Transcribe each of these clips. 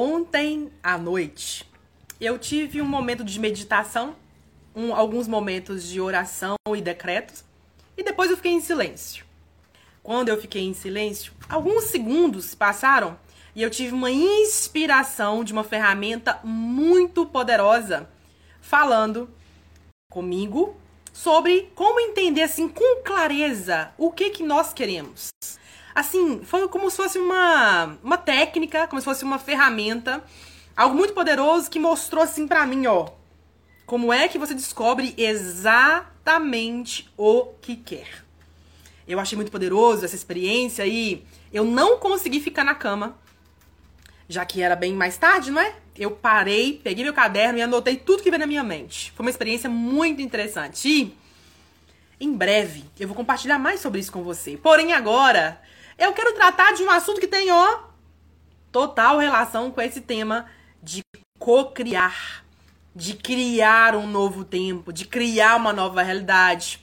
Ontem à noite eu tive um momento de meditação, um, alguns momentos de oração e decretos, e depois eu fiquei em silêncio. Quando eu fiquei em silêncio, alguns segundos passaram e eu tive uma inspiração de uma ferramenta muito poderosa falando comigo sobre como entender assim com clareza o que que nós queremos. Assim, foi como se fosse uma uma técnica, como se fosse uma ferramenta, algo muito poderoso que mostrou assim para mim, ó, como é que você descobre exatamente o que quer. Eu achei muito poderoso essa experiência e eu não consegui ficar na cama, já que era bem mais tarde, não é? Eu parei, peguei meu caderno e anotei tudo que veio na minha mente. Foi uma experiência muito interessante. E em breve eu vou compartilhar mais sobre isso com você. Porém, agora eu quero tratar de um assunto que tem, ó, total relação com esse tema de co-criar, de criar um novo tempo, de criar uma nova realidade.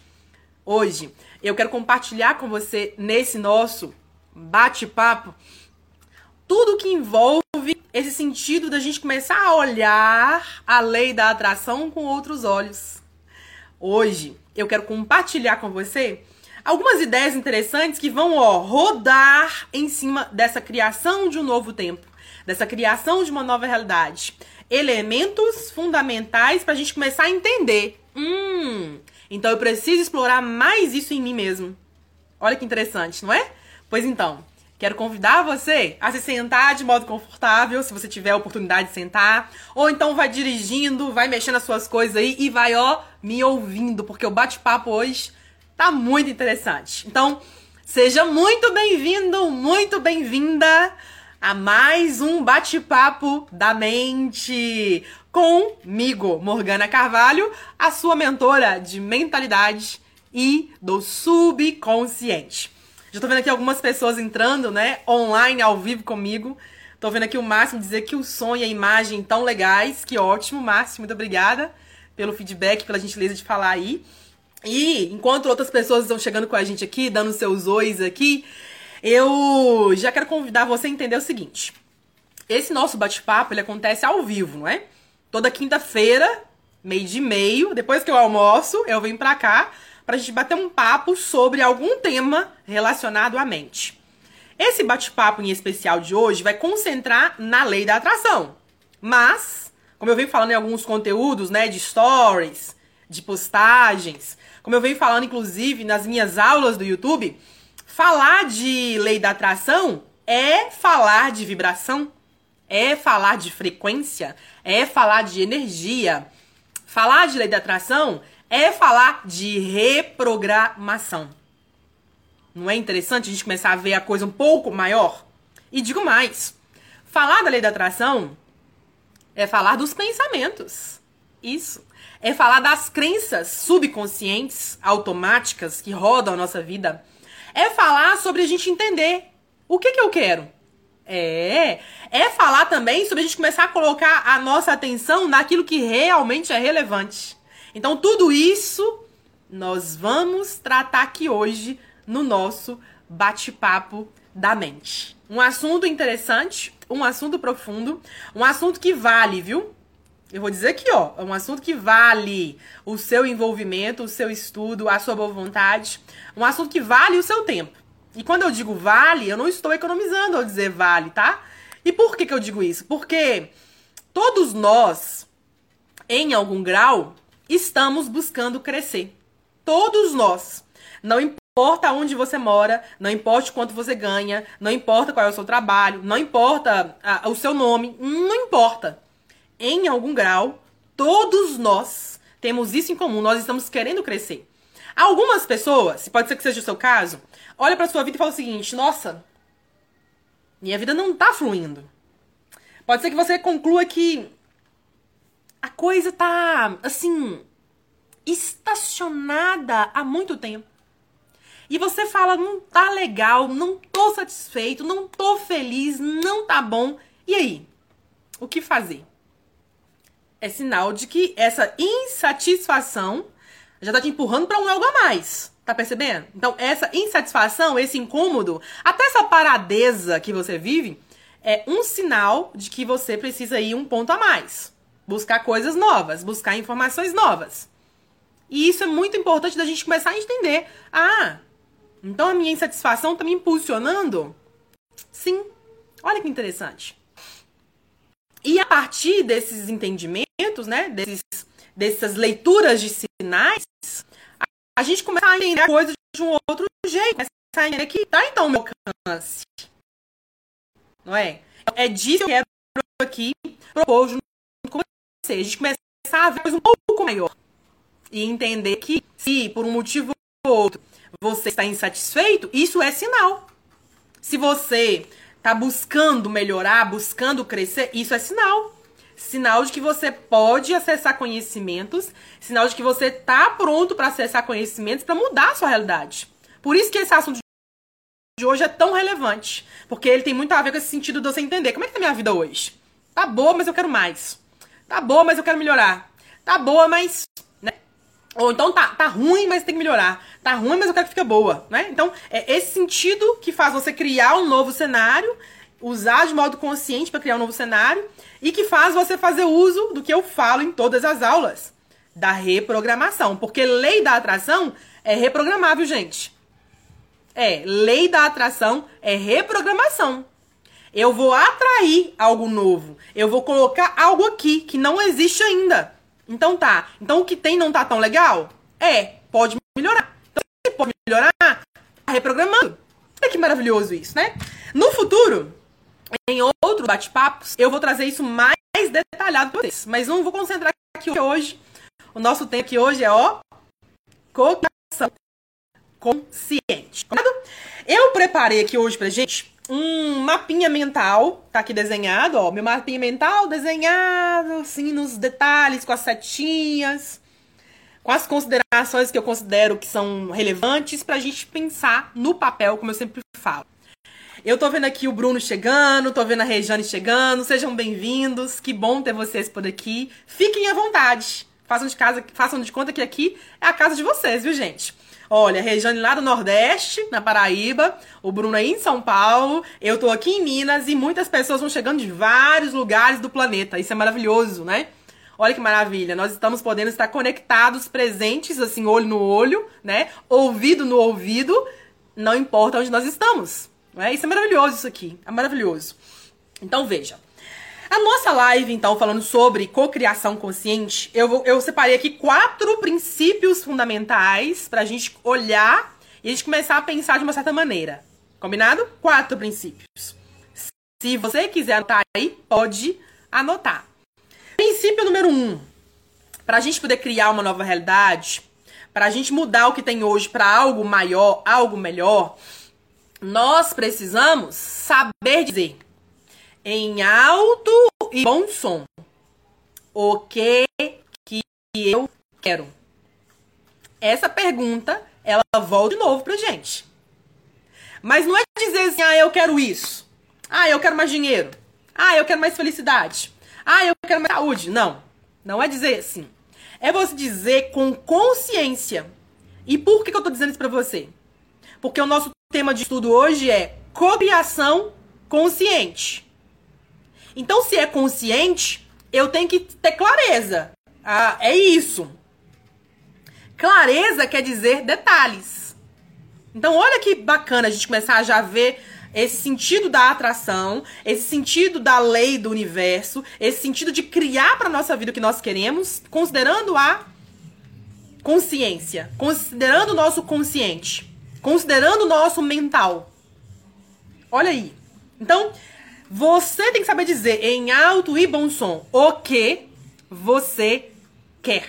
Hoje eu quero compartilhar com você nesse nosso bate-papo tudo que envolve esse sentido da gente começar a olhar a lei da atração com outros olhos. Hoje eu quero compartilhar com você algumas ideias interessantes que vão ó, rodar em cima dessa criação de um novo tempo, dessa criação de uma nova realidade. Elementos fundamentais para a gente começar a entender. Hum, então eu preciso explorar mais isso em mim mesmo. Olha que interessante, não é? Pois então, Quero convidar você a se sentar de modo confortável, se você tiver a oportunidade de sentar. Ou então vai dirigindo, vai mexendo as suas coisas aí e vai, ó, me ouvindo, porque o bate-papo hoje tá muito interessante. Então, seja muito bem-vindo, muito bem-vinda a mais um bate-papo da mente comigo, Morgana Carvalho, a sua mentora de mentalidade e do subconsciente. Já tô vendo aqui algumas pessoas entrando, né, online, ao vivo comigo. Tô vendo aqui o Márcio dizer que o som e a imagem tão legais. Que ótimo, Márcio. Muito obrigada pelo feedback, pela gentileza de falar aí. E enquanto outras pessoas estão chegando com a gente aqui, dando seus ois aqui, eu já quero convidar você a entender o seguinte. Esse nosso bate-papo, ele acontece ao vivo, não é? Toda quinta-feira, meio de meio, depois que eu almoço, eu venho pra cá para a gente bater um papo sobre algum tema relacionado à mente. Esse bate-papo em especial de hoje vai concentrar na lei da atração. Mas, como eu venho falando em alguns conteúdos, né, de stories, de postagens, como eu venho falando inclusive nas minhas aulas do YouTube, falar de lei da atração é falar de vibração, é falar de frequência, é falar de energia. Falar de lei da atração é falar de reprogramação. Não é interessante a gente começar a ver a coisa um pouco maior? E digo mais: falar da lei da atração é falar dos pensamentos. Isso. É falar das crenças subconscientes, automáticas, que rodam a nossa vida. É falar sobre a gente entender o que, que eu quero. É. É falar também sobre a gente começar a colocar a nossa atenção naquilo que realmente é relevante. Então, tudo isso nós vamos tratar aqui hoje no nosso bate-papo da mente. Um assunto interessante, um assunto profundo, um assunto que vale, viu? Eu vou dizer aqui, ó, é um assunto que vale o seu envolvimento, o seu estudo, a sua boa vontade, um assunto que vale o seu tempo. E quando eu digo vale, eu não estou economizando ao dizer vale, tá? E por que, que eu digo isso? Porque todos nós, em algum grau, estamos buscando crescer. Todos nós. Não importa onde você mora, não importa quanto você ganha, não importa qual é o seu trabalho, não importa a, o seu nome, não importa. Em algum grau, todos nós temos isso em comum, nós estamos querendo crescer. Algumas pessoas, pode ser que seja o seu caso, olha para sua vida e fala o seguinte: "Nossa, minha vida não tá fluindo". Pode ser que você conclua que a coisa tá, assim, estacionada há muito tempo. E você fala, não tá legal, não tô satisfeito, não tô feliz, não tá bom. E aí? O que fazer? É sinal de que essa insatisfação já tá te empurrando para um algo a mais. Tá percebendo? Então, essa insatisfação, esse incômodo, até essa paradeza que você vive, é um sinal de que você precisa ir um ponto a mais. Buscar coisas novas, buscar informações novas. E isso é muito importante da gente começar a entender. Ah, então a minha insatisfação está me impulsionando? Sim. Olha que interessante. E a partir desses entendimentos, né, desses, dessas leituras de sinais, a, a gente começa a entender a coisa de um outro jeito. Começa a entender que tá então meu alcance. Não é? É disso que eu quero aqui propor junto com você. A gente começar a ver coisa um pouco maior. E entender que se por um motivo ou outro você está insatisfeito, isso é sinal. Se você está buscando melhorar, buscando crescer, isso é sinal. Sinal de que você pode acessar conhecimentos, sinal de que você está pronto para acessar conhecimentos para mudar a sua realidade. Por isso que esse assunto de hoje é tão relevante, porque ele tem muito a ver com esse sentido de você entender como é que tá minha vida hoje. Tá boa, mas eu quero mais. Tá boa, mas eu quero melhorar. Tá boa, mas ou então tá, tá ruim, mas tem que melhorar. Tá ruim, mas eu quero que fique boa, né? Então, é esse sentido que faz você criar um novo cenário, usar de modo consciente para criar um novo cenário e que faz você fazer uso do que eu falo em todas as aulas, da reprogramação, porque lei da atração é reprogramável, gente. É, lei da atração é reprogramação. Eu vou atrair algo novo. Eu vou colocar algo aqui que não existe ainda. Então tá. Então o que tem não tá tão legal? É, pode melhorar. Então se pode melhorar, tá reprogramando. Olha que maravilhoso isso, né? No futuro, em outros bate-papos, eu vou trazer isso mais detalhado para vocês. Mas não vou concentrar aqui hoje. O nosso tempo aqui hoje é, ó, cocriação consciente. Eu preparei aqui hoje pra gente um mapinha mental, tá aqui desenhado, ó, meu mapinha mental desenhado, assim, nos detalhes, com as setinhas, com as considerações que eu considero que são relevantes pra gente pensar no papel, como eu sempre falo. Eu tô vendo aqui o Bruno chegando, tô vendo a Rejane chegando, sejam bem-vindos, que bom ter vocês por aqui. Fiquem à vontade, façam de, casa, façam de conta que aqui é a casa de vocês, viu, gente? Olha, Regiane lá do Nordeste, na Paraíba, o Bruno aí em São Paulo, eu tô aqui em Minas e muitas pessoas vão chegando de vários lugares do planeta. Isso é maravilhoso, né? Olha que maravilha, nós estamos podendo estar conectados, presentes, assim, olho no olho, né? Ouvido no ouvido, não importa onde nós estamos. Né? Isso é maravilhoso, isso aqui. É maravilhoso. Então veja. A nossa live, então, falando sobre cocriação consciente, eu, eu separei aqui quatro princípios fundamentais pra gente olhar e a gente começar a pensar de uma certa maneira. Combinado? Quatro princípios. Se você quiser anotar aí, pode anotar. Princípio número um. Pra gente poder criar uma nova realidade, pra gente mudar o que tem hoje para algo maior, algo melhor, nós precisamos saber dizer em alto e bom som. O que que eu quero? Essa pergunta, ela volta de novo pra gente. Mas não é dizer assim, ah, eu quero isso. Ah, eu quero mais dinheiro. Ah, eu quero mais felicidade. Ah, eu quero mais saúde. Não. Não é dizer assim. É você dizer com consciência. E por que, que eu tô dizendo isso pra você? Porque o nosso tema de estudo hoje é cocriação consciente. Então, se é consciente, eu tenho que ter clareza. Ah, é isso. Clareza quer dizer detalhes. Então, olha que bacana a gente começar a já ver esse sentido da atração, esse sentido da lei do universo, esse sentido de criar para nossa vida o que nós queremos, considerando a consciência, considerando o nosso consciente, considerando o nosso mental. Olha aí. Então, você tem que saber dizer em alto e bom som o que você quer.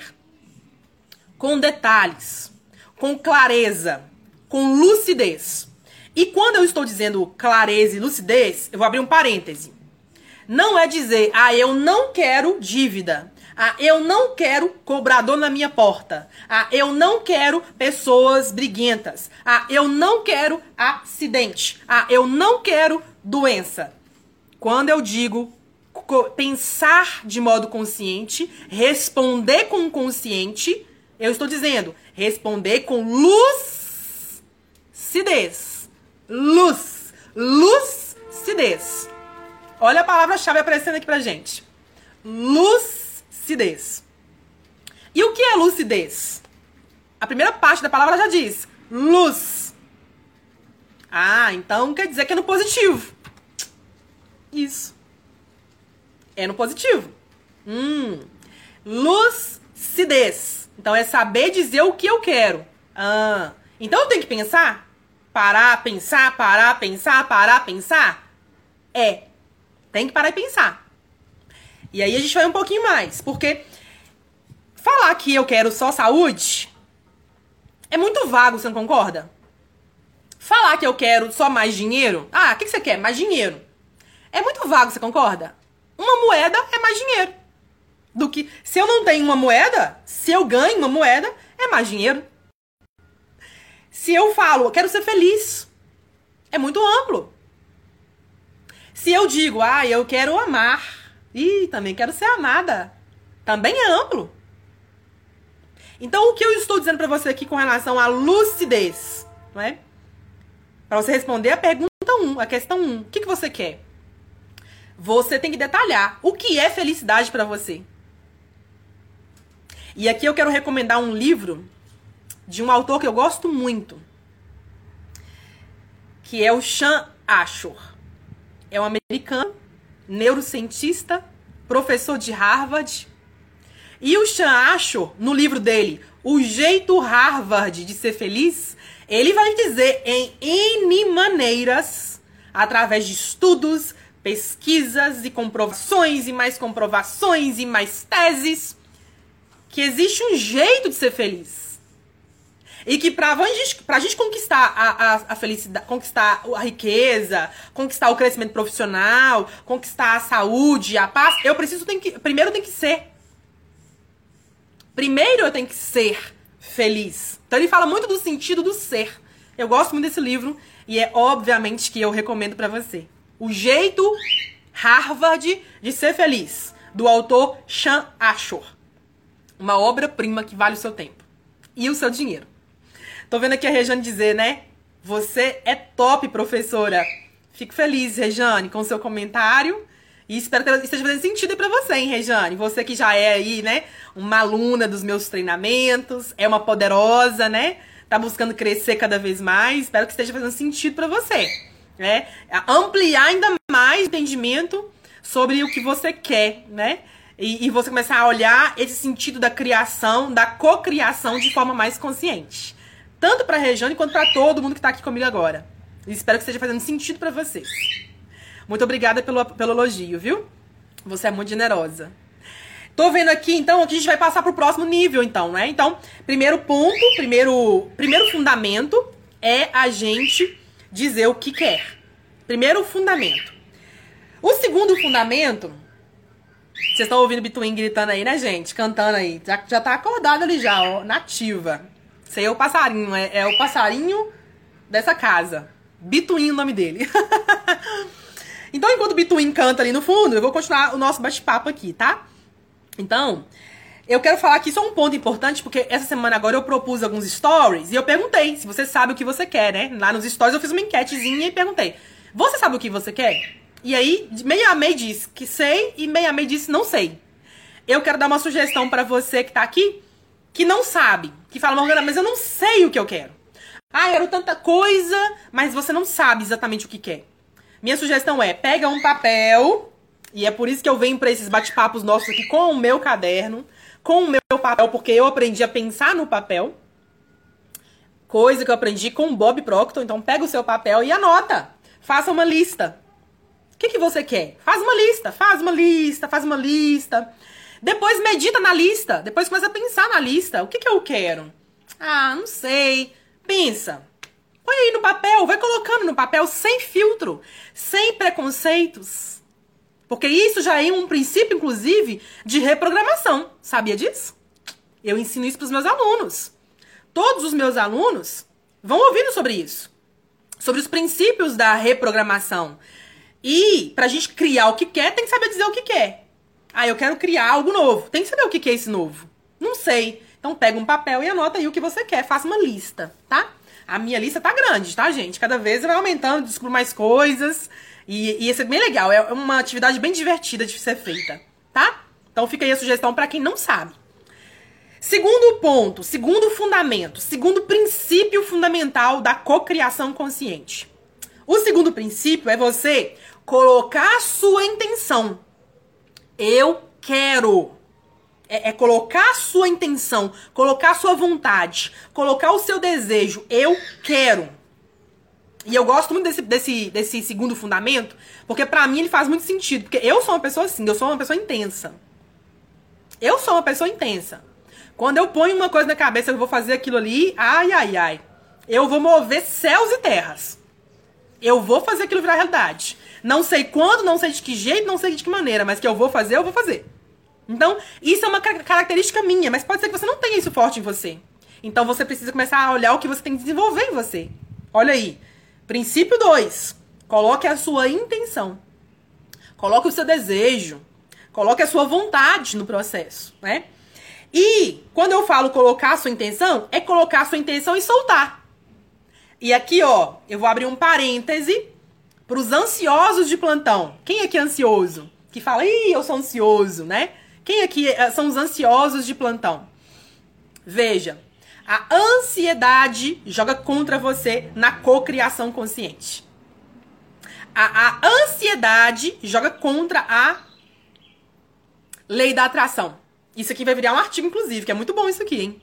Com detalhes, com clareza, com lucidez. E quando eu estou dizendo clareza e lucidez, eu vou abrir um parêntese. Não é dizer, ah, eu não quero dívida. Ah, eu não quero cobrador na minha porta. Ah, eu não quero pessoas briguentas. Ah, eu não quero acidente. Ah, eu não quero doença. Quando eu digo pensar de modo consciente, responder com consciente, eu estou dizendo responder com lucidez. Luz. Lucidez. Olha a palavra-chave aparecendo aqui pra gente. Lucidez. E o que é lucidez? A primeira parte da palavra já diz: luz. Ah, então quer dizer que é no positivo. Isso. É no positivo. Hum. Lucidez. Então é saber dizer o que eu quero. Ah. Então eu tenho que pensar? Parar, pensar, parar, pensar, parar, pensar? É. Tem que parar e pensar. E aí a gente vai um pouquinho mais. Porque falar que eu quero só saúde é muito vago, você não concorda? Falar que eu quero só mais dinheiro. Ah, o que, que você quer? Mais dinheiro. É muito vago, você concorda? Uma moeda é mais dinheiro. Do que. Se eu não tenho uma moeda, se eu ganho uma moeda, é mais dinheiro. Se eu falo, quero ser feliz, é muito amplo. Se eu digo, ah, eu quero amar, e também quero ser amada, também é amplo. Então, o que eu estou dizendo para você aqui com relação à lucidez, não é? Para você responder a pergunta 1, a questão 1, o que, que você quer? Você tem que detalhar o que é felicidade para você. E aqui eu quero recomendar um livro de um autor que eu gosto muito, que é o Sean Ashur. É um americano, neurocientista, professor de Harvard. E o Sean Ashur, no livro dele, O Jeito Harvard de Ser Feliz, ele vai dizer em N maneiras, através de estudos, pesquisas e comprovações e mais comprovações e mais teses, que existe um jeito de ser feliz. E que gente, pra gente conquistar a, a, a, felicidade, conquistar a riqueza, conquistar o crescimento profissional, conquistar a saúde, a paz, eu preciso, que, primeiro tem que ser. Primeiro eu tenho que ser feliz. Então ele fala muito do sentido do ser. Eu gosto muito desse livro e é obviamente que eu recomendo para você. O jeito Harvard de ser feliz, do autor Sean Ashur. Uma obra-prima que vale o seu tempo e o seu dinheiro. Tô vendo aqui a Rejane dizer, né? Você é top, professora. Fico feliz, Rejane, com o seu comentário. E espero que esteja fazendo sentido para você, hein, Rejane? Você que já é aí, né, uma aluna dos meus treinamentos, é uma poderosa, né? Tá buscando crescer cada vez mais. Espero que esteja fazendo sentido para você, né? Ampliar ainda mais o entendimento sobre o que você quer, né? E, e você começar a olhar esse sentido da criação, da cocriação de forma mais consciente tanto para a Regiane quanto para todo mundo que está aqui comigo agora. E espero que esteja fazendo sentido para vocês. Muito obrigada pelo, pelo elogio, viu? Você é muito generosa. Tô vendo aqui, então, aqui a gente vai passar pro próximo nível, então, né? Então, primeiro ponto, primeiro, primeiro fundamento é a gente dizer o que quer. Primeiro fundamento. O segundo fundamento, vocês estão ouvindo o Bituin gritando aí, né, gente? Cantando aí. Já, já tá acordado ali já, ó, nativa. Esse aí é o passarinho, é, é o passarinho dessa casa. Bituin o nome dele. então, enquanto o Bituin canta ali no fundo, eu vou continuar o nosso bate-papo aqui, tá? Então, eu quero falar aqui só um ponto importante, porque essa semana agora eu propus alguns stories e eu perguntei se você sabe o que você quer, né? Lá nos stories eu fiz uma enquetezinha e perguntei: Você sabe o que você quer? E aí, meia meia disse que sei e meia meia disse não sei. Eu quero dar uma sugestão para você que tá aqui que não sabe, que fala, Morgana, mas eu não sei o que eu quero. Ah, eu quero tanta coisa, mas você não sabe exatamente o que quer. Minha sugestão é, pega um papel, e é por isso que eu venho para esses bate-papos nossos aqui com o meu caderno, com o meu papel, porque eu aprendi a pensar no papel. Coisa que eu aprendi com o Bob Proctor. Então, pega o seu papel e anota. Faça uma lista. O que, que você quer? Faz uma lista, faz uma lista, faz uma lista. Depois medita na lista. Depois começa a pensar na lista. O que, que eu quero? Ah, não sei. Pensa. Põe aí no papel, vai colocando no papel sem filtro, sem preconceitos. Porque isso já é um princípio, inclusive, de reprogramação. Sabia disso? Eu ensino isso para os meus alunos. Todos os meus alunos vão ouvindo sobre isso. Sobre os princípios da reprogramação. E para a gente criar o que quer, tem que saber dizer o que quer. Ah, eu quero criar algo novo. Tem que saber o que é esse novo. Não sei. Então pega um papel e anota aí o que você quer. Faça uma lista, tá? A minha lista tá grande, tá, gente? Cada vez vai aumentando, descubro mais coisas. E, e isso é bem legal, é uma atividade bem divertida de ser feita, tá? Então fica aí a sugestão para quem não sabe. Segundo ponto, segundo fundamento, segundo princípio fundamental da cocriação consciente. O segundo princípio é você colocar a sua intenção. Eu quero. É, é, colocar a sua intenção, colocar a sua vontade, colocar o seu desejo. Eu quero. E eu gosto muito desse, desse, desse segundo fundamento, porque para mim ele faz muito sentido. Porque eu sou uma pessoa assim, eu sou uma pessoa intensa. Eu sou uma pessoa intensa. Quando eu ponho uma coisa na cabeça, eu vou fazer aquilo ali, ai, ai, ai. Eu vou mover céus e terras. Eu vou fazer aquilo virar realidade. Não sei quando, não sei de que jeito, não sei de que maneira, mas que eu vou fazer, eu vou fazer. Então, isso é uma característica minha, mas pode ser que você não tenha isso forte em você. Então, você precisa começar a olhar o que você tem que desenvolver em você. Olha aí. Princípio 2. Coloque a sua intenção. Coloque o seu desejo. Coloque a sua vontade no processo, né? E quando eu falo colocar a sua intenção, é colocar a sua intenção e soltar. E aqui, ó, eu vou abrir um parêntese para os ansiosos de plantão. Quem aqui é ansioso? Que fala, ih, eu sou ansioso, né? Quem aqui eh, são os ansiosos de plantão? Veja, a ansiedade joga contra você na cocriação consciente. A, a ansiedade joga contra a lei da atração. Isso aqui vai virar um artigo, inclusive, que é muito bom isso aqui, hein?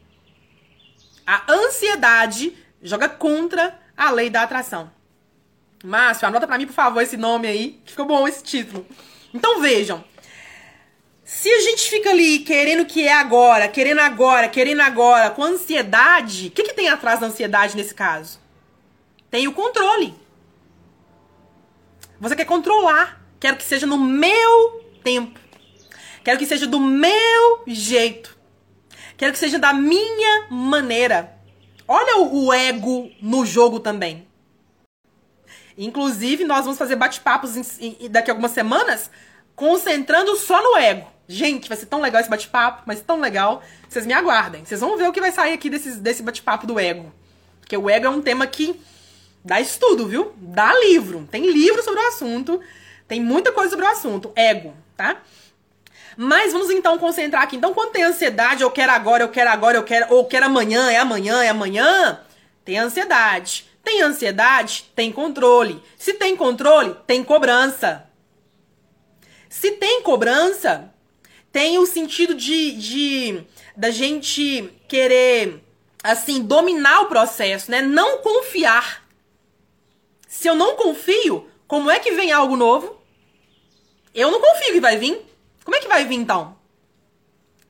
A ansiedade joga contra a lei da atração. Márcio, anota para mim, por favor, esse nome aí, que ficou bom esse título. Então vejam. Se a gente fica ali querendo que é agora, querendo agora, querendo agora, com ansiedade, o que, que tem atrás da ansiedade nesse caso? Tem o controle. Você quer controlar. Quero que seja no meu tempo. Quero que seja do meu jeito. Quero que seja da minha maneira. Olha o, o ego no jogo também. Inclusive, nós vamos fazer bate-papos daqui a algumas semanas concentrando só no ego. Gente, vai ser tão legal esse bate-papo, mas tão legal. Vocês me aguardem. Vocês vão ver o que vai sair aqui desse, desse bate-papo do ego. Porque o ego é um tema que dá estudo, viu? Dá livro. Tem livro sobre o assunto. Tem muita coisa sobre o assunto. Ego, tá? Mas vamos então concentrar aqui. Então, quando tem ansiedade, eu quero agora, eu quero agora, eu quero, ou quero amanhã, é amanhã, é amanhã, tem ansiedade. Tem ansiedade, tem controle. Se tem controle, tem cobrança. Se tem cobrança, tem o sentido de, de da gente querer assim dominar o processo, né? Não confiar. Se eu não confio, como é que vem algo novo? Eu não confio que vai vir. Como é que vai vir então?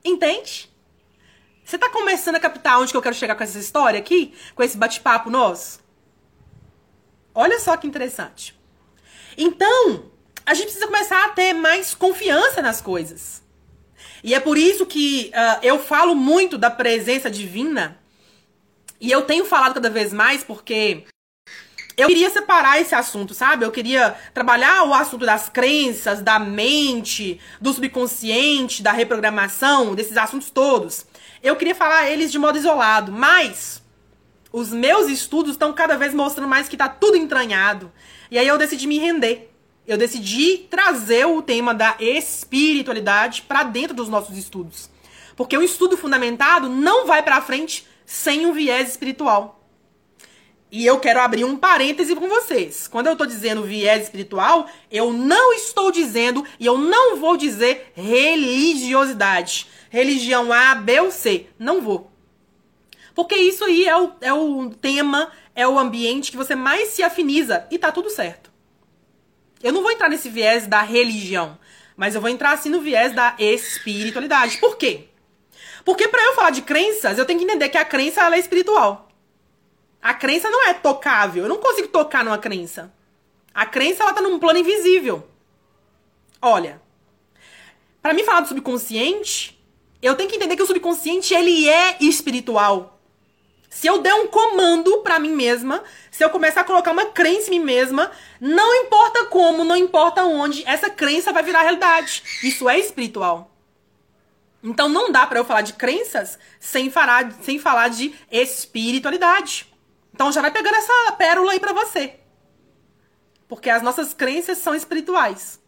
Entende? Você tá começando a captar onde que eu quero chegar com essa história aqui? Com esse bate-papo nosso? Olha só que interessante. Então, a gente precisa começar a ter mais confiança nas coisas. E é por isso que uh, eu falo muito da presença divina. E eu tenho falado cada vez mais porque eu queria separar esse assunto, sabe? Eu queria trabalhar o assunto das crenças, da mente, do subconsciente, da reprogramação, desses assuntos todos. Eu queria falar eles de modo isolado, mas os meus estudos estão cada vez mostrando mais que tá tudo entranhado. E aí eu decidi me render. Eu decidi trazer o tema da espiritualidade para dentro dos nossos estudos. Porque um estudo fundamentado não vai para frente sem um viés espiritual. E eu quero abrir um parêntese com vocês. Quando eu estou dizendo viés espiritual, eu não estou dizendo e eu não vou dizer religiosidade. Religião A, B ou C. Não vou. Porque isso aí é o, é o tema, é o ambiente que você mais se afiniza e tá tudo certo. Eu não vou entrar nesse viés da religião, mas eu vou entrar assim no viés da espiritualidade. Por quê? Porque para eu falar de crenças, eu tenho que entender que a crença ela é espiritual. A crença não é tocável. Eu não consigo tocar numa crença. A crença ela tá num plano invisível. Olha, para mim falar do subconsciente, eu tenho que entender que o subconsciente ele é espiritual. Se eu der um comando para mim mesma, se eu começar a colocar uma crença em mim mesma, não importa como, não importa onde, essa crença vai virar realidade. Isso é espiritual. Então não dá para eu falar de crenças sem falar, sem falar de espiritualidade. Então já vai pegando essa pérola aí pra você. Porque as nossas crenças são espirituais.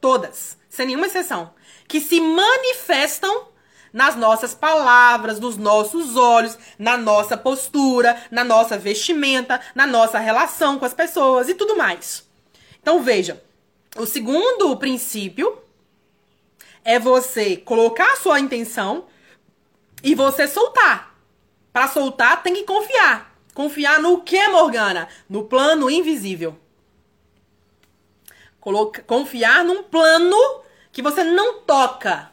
Todas, sem nenhuma exceção. Que se manifestam nas nossas palavras, nos nossos olhos, na nossa postura, na nossa vestimenta, na nossa relação com as pessoas e tudo mais. Então veja, o segundo princípio é você colocar a sua intenção e você soltar. Para soltar tem que confiar. Confiar no que, Morgana? No plano invisível. Coloca, confiar num plano que você não toca.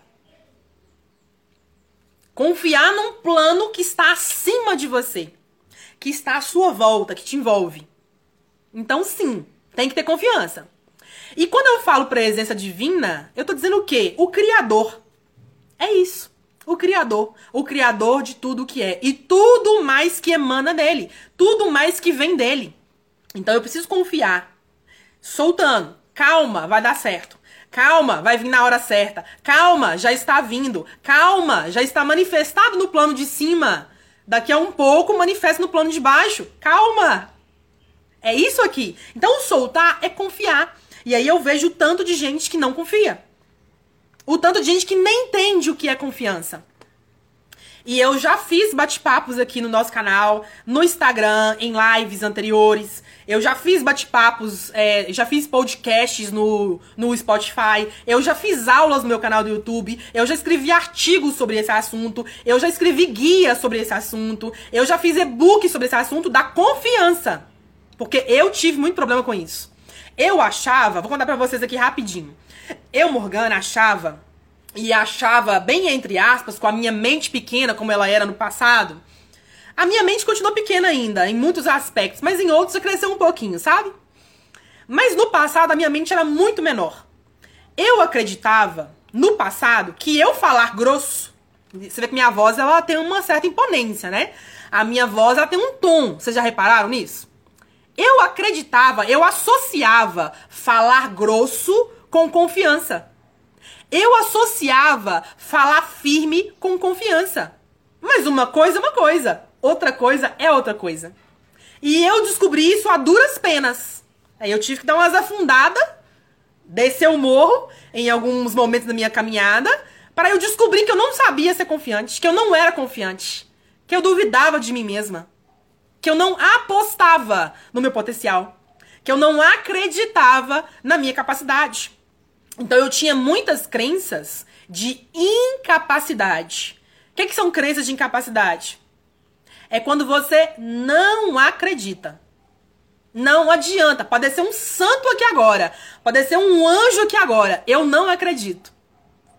Confiar num plano que está acima de você, que está à sua volta, que te envolve. Então, sim, tem que ter confiança. E quando eu falo presença divina, eu tô dizendo o quê? O Criador. É isso. O Criador. O Criador de tudo que é. E tudo mais que emana dele. Tudo mais que vem dele. Então eu preciso confiar. Soltando. Calma, vai dar certo. Calma, vai vir na hora certa. Calma, já está vindo. Calma, já está manifestado no plano de cima. Daqui a um pouco manifesta no plano de baixo. Calma. É isso aqui. Então, soltar é confiar. E aí eu vejo o tanto de gente que não confia. O tanto de gente que nem entende o que é confiança. E eu já fiz bate-papos aqui no nosso canal, no Instagram, em lives anteriores. Eu já fiz bate-papos, é, já fiz podcasts no, no Spotify. Eu já fiz aulas no meu canal do YouTube. Eu já escrevi artigos sobre esse assunto. Eu já escrevi guia sobre esse assunto. Eu já fiz e-book sobre esse assunto da confiança. Porque eu tive muito problema com isso. Eu achava, vou contar pra vocês aqui rapidinho. Eu, Morgana, achava e achava, bem entre aspas, com a minha mente pequena, como ela era no passado, a minha mente continuou pequena ainda, em muitos aspectos, mas em outros cresceu um pouquinho, sabe? Mas no passado a minha mente era muito menor. Eu acreditava, no passado, que eu falar grosso, você vê que minha voz ela tem uma certa imponência, né? A minha voz ela tem um tom. Vocês já repararam nisso? Eu acreditava, eu associava falar grosso com confiança. Eu associava falar firme com confiança. Mas uma coisa é uma coisa, outra coisa é outra coisa. E eu descobri isso a duras penas. Aí eu tive que dar umas afundadas, descer o morro em alguns momentos da minha caminhada, para eu descobrir que eu não sabia ser confiante, que eu não era confiante, que eu duvidava de mim mesma, que eu não apostava no meu potencial, que eu não acreditava na minha capacidade. Então eu tinha muitas crenças de incapacidade. O que, que são crenças de incapacidade? É quando você não acredita. Não adianta. Pode ser um santo aqui agora. Pode ser um anjo aqui agora. Eu não acredito.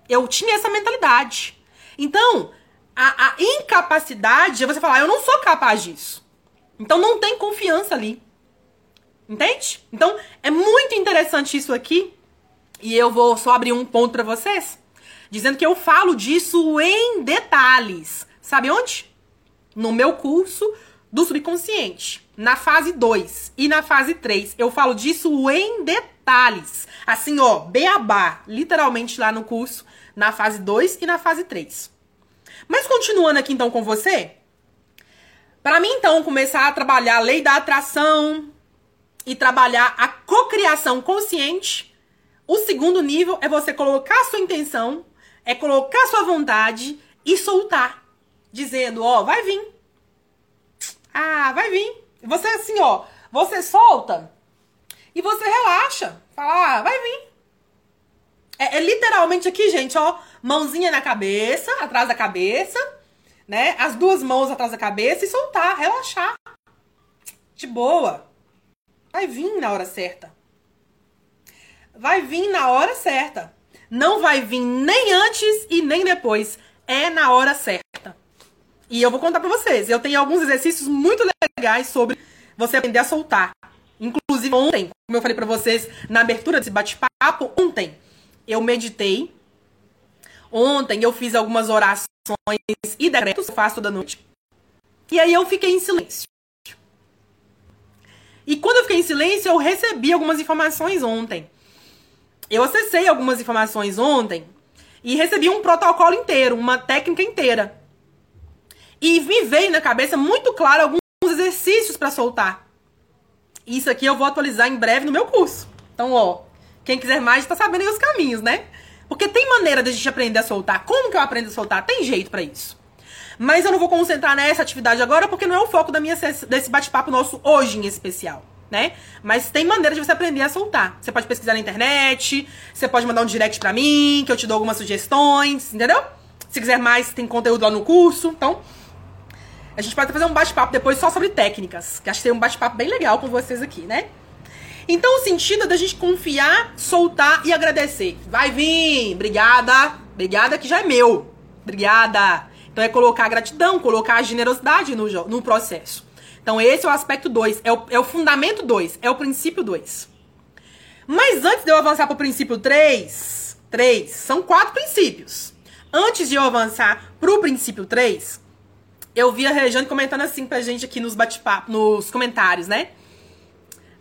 Eu tinha essa mentalidade. Então, a, a incapacidade é você falar, eu não sou capaz disso. Então não tem confiança ali. Entende? Então, é muito interessante isso aqui e eu vou só abrir um ponto para vocês, dizendo que eu falo disso em detalhes. Sabe onde? No meu curso do subconsciente, na fase 2 e na fase 3. Eu falo disso em detalhes. Assim, ó, beabá, literalmente lá no curso, na fase 2 e na fase 3. Mas continuando aqui então com você, para mim então começar a trabalhar a lei da atração e trabalhar a cocriação consciente, o segundo nível é você colocar sua intenção, é colocar sua vontade e soltar. Dizendo, ó, vai vir. Ah, vai vir. Você assim, ó, você solta e você relaxa. Fala, ah, vai vir. É, é literalmente aqui, gente, ó, mãozinha na cabeça, atrás da cabeça, né? As duas mãos atrás da cabeça e soltar, relaxar. De boa. Vai vir na hora certa vai vir na hora certa. Não vai vir nem antes e nem depois. É na hora certa. E eu vou contar para vocês. Eu tenho alguns exercícios muito legais sobre você aprender a soltar. Inclusive ontem, como eu falei para vocês na abertura desse bate-papo, ontem eu meditei. Ontem eu fiz algumas orações e decretos, eu faço toda noite. E aí eu fiquei em silêncio. E quando eu fiquei em silêncio, eu recebi algumas informações ontem eu acessei algumas informações ontem e recebi um protocolo inteiro, uma técnica inteira. E me veio na cabeça muito claro alguns exercícios para soltar. Isso aqui eu vou atualizar em breve no meu curso. Então, ó, quem quiser mais tá sabendo aí os caminhos, né? Porque tem maneira de a gente aprender a soltar. Como que eu aprendo a soltar? Tem jeito para isso. Mas eu não vou concentrar nessa atividade agora porque não é o foco da minha desse bate-papo nosso hoje em especial, né? Mas tem maneira de você aprender a soltar. Você pode pesquisar na internet, você pode mandar um direct para mim, que eu te dou algumas sugestões, entendeu? Se quiser mais, tem conteúdo lá no curso. Então, a gente pode fazer um bate-papo depois só sobre técnicas, que acho que tem um bate-papo bem legal com vocês aqui, né? Então, o sentido é da gente confiar, soltar e agradecer. Vai vir, obrigada, obrigada que já é meu. Obrigada. Então é colocar a gratidão, colocar a generosidade no, no processo. Então esse é o aspecto 2, é o, é o fundamento 2, é o princípio 2. Mas antes de eu avançar para o princípio 3, 3, são quatro princípios. Antes de eu avançar para o princípio 3, eu vi a Rejane comentando assim pra gente aqui nos bate-papo, nos comentários, né?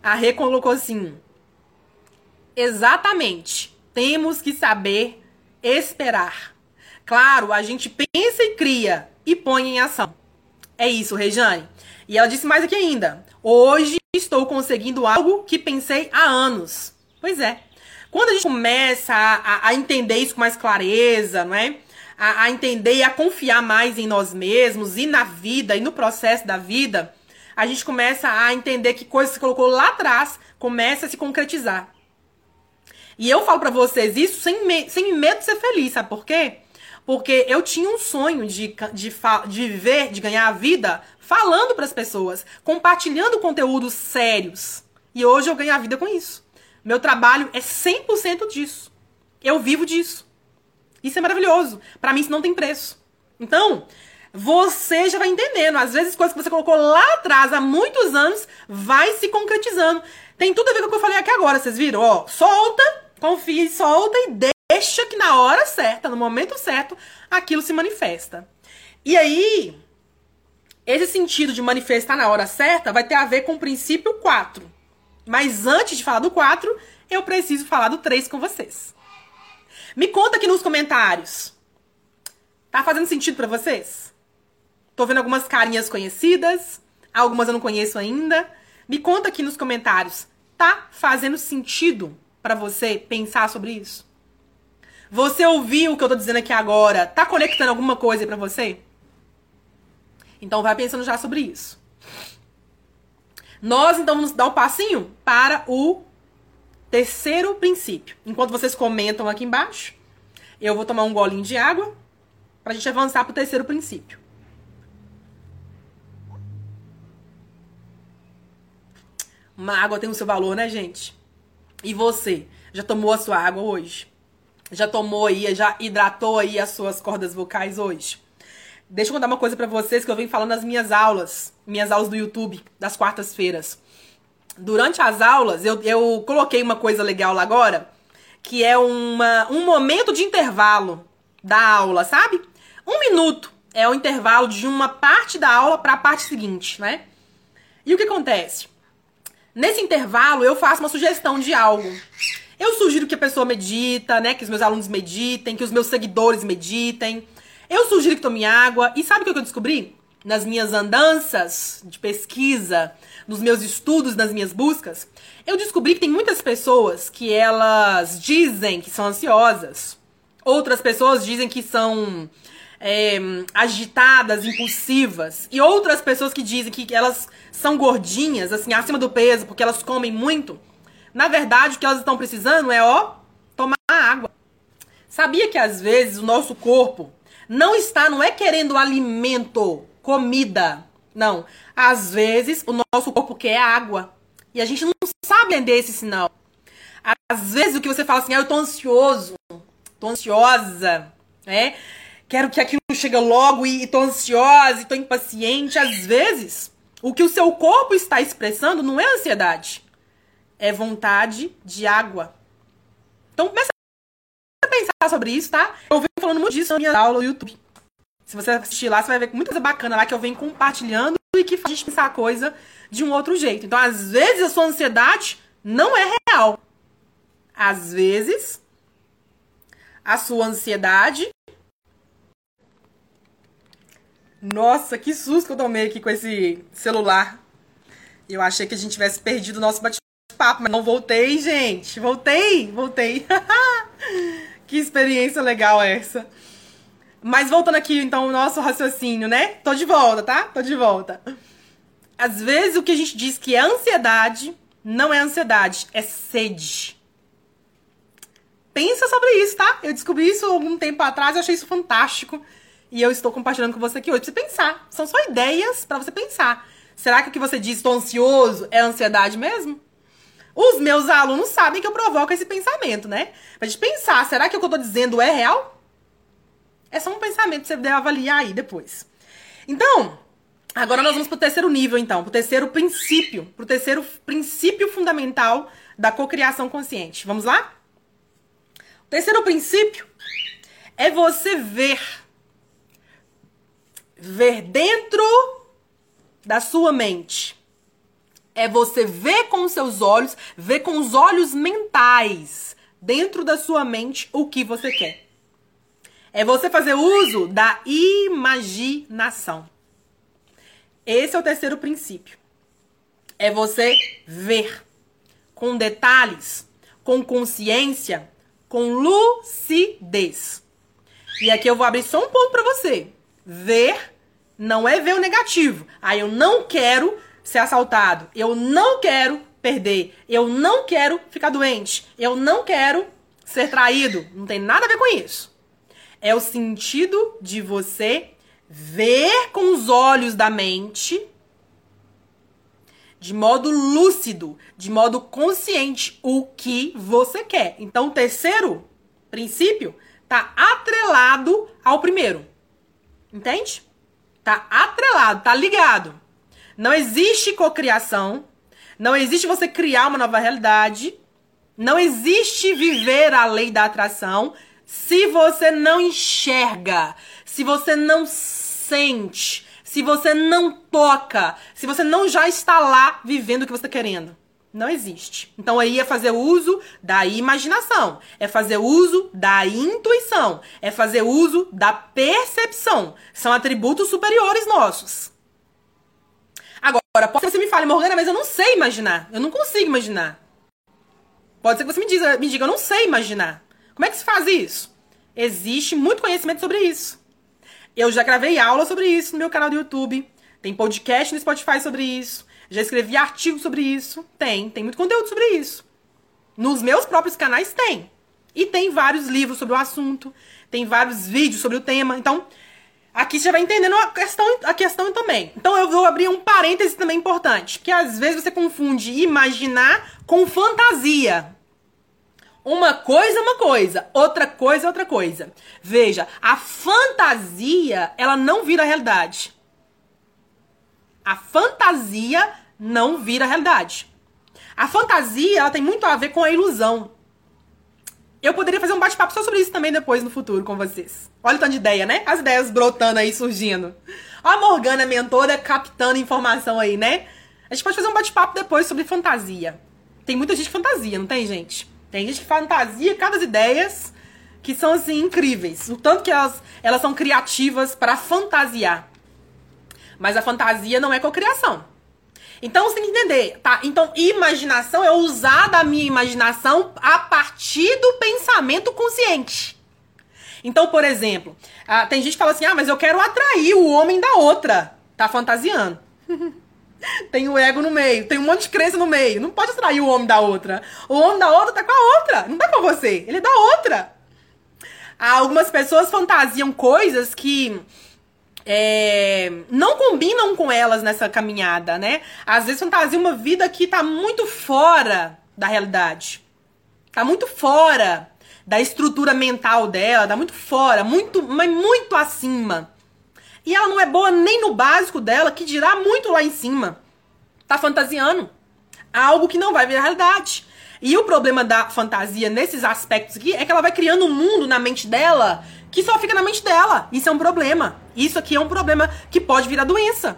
A Rê colocou assim: Exatamente. Temos que saber esperar. Claro, a gente pensa e cria e põe em ação. É isso, Rejane. E ela disse mais aqui ainda. Hoje estou conseguindo algo que pensei há anos. Pois é. Quando a gente começa a, a, a entender isso com mais clareza, não é? A, a, entender e a confiar mais em nós mesmos e na vida e no processo da vida, a gente começa a entender que coisas que colocou lá atrás começa a se concretizar. E eu falo para vocês isso sem, me, sem medo de ser feliz, sabe por quê? Porque eu tinha um sonho de, de, de viver, de ganhar a vida falando para as pessoas, compartilhando conteúdos sérios. E hoje eu ganho a vida com isso. Meu trabalho é 100% disso. Eu vivo disso. Isso é maravilhoso. Para mim isso não tem preço. Então, você já vai entendendo. Às vezes, coisas que você colocou lá atrás, há muitos anos, vai se concretizando. Tem tudo a ver com o que eu falei aqui agora, vocês viram? Ó, solta, confia e solta e deixa que na hora certa, no momento certo, aquilo se manifesta. E aí, esse sentido de manifestar na hora certa vai ter a ver com o princípio 4. Mas antes de falar do 4, eu preciso falar do 3 com vocês. Me conta aqui nos comentários. Tá fazendo sentido para vocês? Tô vendo algumas carinhas conhecidas, algumas eu não conheço ainda. Me conta aqui nos comentários. Tá fazendo sentido para você pensar sobre isso? Você ouviu o que eu tô dizendo aqui agora? Tá conectando alguma coisa aí pra você? Então vai pensando já sobre isso. Nós então vamos dar o um passinho para o terceiro princípio. Enquanto vocês comentam aqui embaixo, eu vou tomar um golinho de água para a gente avançar para o terceiro princípio. Uma água tem o seu valor, né, gente? E você, já tomou a sua água hoje? Já tomou aí, já hidratou aí as suas cordas vocais hoje? Deixa eu contar uma coisa para vocês que eu venho falando nas minhas aulas, minhas aulas do YouTube, das quartas-feiras. Durante as aulas, eu, eu coloquei uma coisa legal lá agora, que é uma, um momento de intervalo da aula, sabe? Um minuto é o intervalo de uma parte da aula para a parte seguinte, né? E o que acontece? Nesse intervalo, eu faço uma sugestão de algo. Eu sugiro que a pessoa medita, né? Que os meus alunos meditem, que os meus seguidores meditem. Eu sugiro que tome água. E sabe o que eu descobri? Nas minhas andanças de pesquisa, nos meus estudos, nas minhas buscas, eu descobri que tem muitas pessoas que elas dizem que são ansiosas. Outras pessoas dizem que são é, agitadas, impulsivas. E outras pessoas que dizem que elas são gordinhas, assim, acima do peso, porque elas comem muito. Na verdade, o que elas estão precisando é, ó, tomar água. Sabia que às vezes o nosso corpo não está, não é querendo alimento, comida. Não. Às vezes o nosso corpo quer água. E a gente não sabe entender esse sinal. Às vezes o que você fala assim, ah, eu tô ansioso, tô ansiosa, né? Quero que aquilo chegue logo e, e tô ansiosa e tô impaciente. Às vezes, o que o seu corpo está expressando não é ansiedade é vontade de água. Então começa a pensar sobre isso, tá? Eu venho falando muito disso na minha aula no YouTube. Se você assistir lá, você vai ver muita coisa bacana lá que eu venho compartilhando e que faz a gente pensar a coisa de um outro jeito. Então, às vezes, a sua ansiedade não é real. Às vezes, a sua ansiedade. Nossa, que susto que eu tomei aqui com esse celular. Eu achei que a gente tivesse perdido o nosso bate-papo, mas não voltei, gente. Voltei, voltei. que experiência legal essa. Mas voltando aqui, então, o nosso raciocínio, né? Tô de volta, tá? Tô de volta. Às vezes o que a gente diz que é ansiedade, não é ansiedade, é sede. Pensa sobre isso, tá? Eu descobri isso algum tempo atrás, eu achei isso fantástico. E eu estou compartilhando com você aqui hoje pra você pensar. São só ideias para você pensar. Será que o que você diz, estou ansioso, é ansiedade mesmo? Os meus alunos sabem que eu provoco esse pensamento, né? Pra gente pensar, será que o que eu tô dizendo é real? É só um pensamento que você deve avaliar aí depois. Então, agora nós vamos pro terceiro nível, então. Pro terceiro princípio. Pro terceiro princípio fundamental da cocriação consciente. Vamos lá? O terceiro princípio é você ver. Ver dentro da sua mente. É você ver com os seus olhos, ver com os olhos mentais, dentro da sua mente, o que você quer. É você fazer uso da imaginação. Esse é o terceiro princípio. É você ver com detalhes, com consciência, com lucidez. E aqui eu vou abrir só um ponto para você. Ver não é ver o negativo. Ah, eu não quero ser assaltado. Eu não quero perder. Eu não quero ficar doente. Eu não quero ser traído. Não tem nada a ver com isso. É o sentido de você ver com os olhos da mente, de modo lúcido, de modo consciente, o que você quer. Então, o terceiro princípio tá atrelado ao primeiro. Entende? Tá atrelado, tá ligado. Não existe cocriação, não existe você criar uma nova realidade, não existe viver a lei da atração se você não enxerga, se você não sente, se você não toca, se você não já está lá vivendo o que você está querendo. Não existe. Então aí é fazer uso da imaginação, é fazer uso da intuição, é fazer uso da percepção. São atributos superiores nossos. Agora, pode ser que você me fale, Morgana, mas eu não sei imaginar. Eu não consigo imaginar. Pode ser que você me diga, me diga, eu não sei imaginar. Como é que se faz isso? Existe muito conhecimento sobre isso. Eu já gravei aula sobre isso no meu canal do YouTube. Tem podcast no Spotify sobre isso. Já escrevi artigo sobre isso. Tem, tem muito conteúdo sobre isso. Nos meus próprios canais tem. E tem vários livros sobre o assunto. Tem vários vídeos sobre o tema. Então, aqui você vai entendendo a questão, a questão também. Então, eu vou abrir um parêntese também importante. Que às vezes você confunde imaginar com fantasia. Uma coisa é uma coisa, outra coisa é outra coisa. Veja, a fantasia, ela não vira realidade. A fantasia não vira realidade. A fantasia, ela tem muito a ver com a ilusão. Eu poderia fazer um bate-papo só sobre isso também depois no futuro com vocês. Olha o tanto de ideia, né? As ideias brotando aí, surgindo. Ó a Morgana, mentora, captando informação aí, né? A gente pode fazer um bate-papo depois sobre fantasia. Tem muita gente que fantasia, não tem, gente? Tem gente que fantasia cada ideias que são, assim, incríveis. O tanto que elas, elas são criativas para fantasiar. Mas a fantasia não é cocriação. Então você tem que entender, tá? Então, imaginação é usar da minha imaginação a partir do pensamento consciente. Então, por exemplo, tem gente que fala assim: ah, mas eu quero atrair o homem da outra. Tá fantasiando. tem o ego no meio, tem um monte de crença no meio. Não pode atrair o homem da outra. O homem da outra tá com a outra. Não tá com você. Ele é da outra. Algumas pessoas fantasiam coisas que é, não combinam com elas nessa caminhada, né? Às vezes fantasia uma vida que tá muito fora da realidade. Tá muito fora da estrutura mental dela, tá muito fora, muito, mas muito acima. E ela não é boa nem no básico dela, que dirá muito lá em cima. Tá fantasiando algo que não vai virar realidade. E o problema da fantasia nesses aspectos aqui é que ela vai criando um mundo na mente dela que só fica na mente dela. Isso é um problema. Isso aqui é um problema que pode virar doença.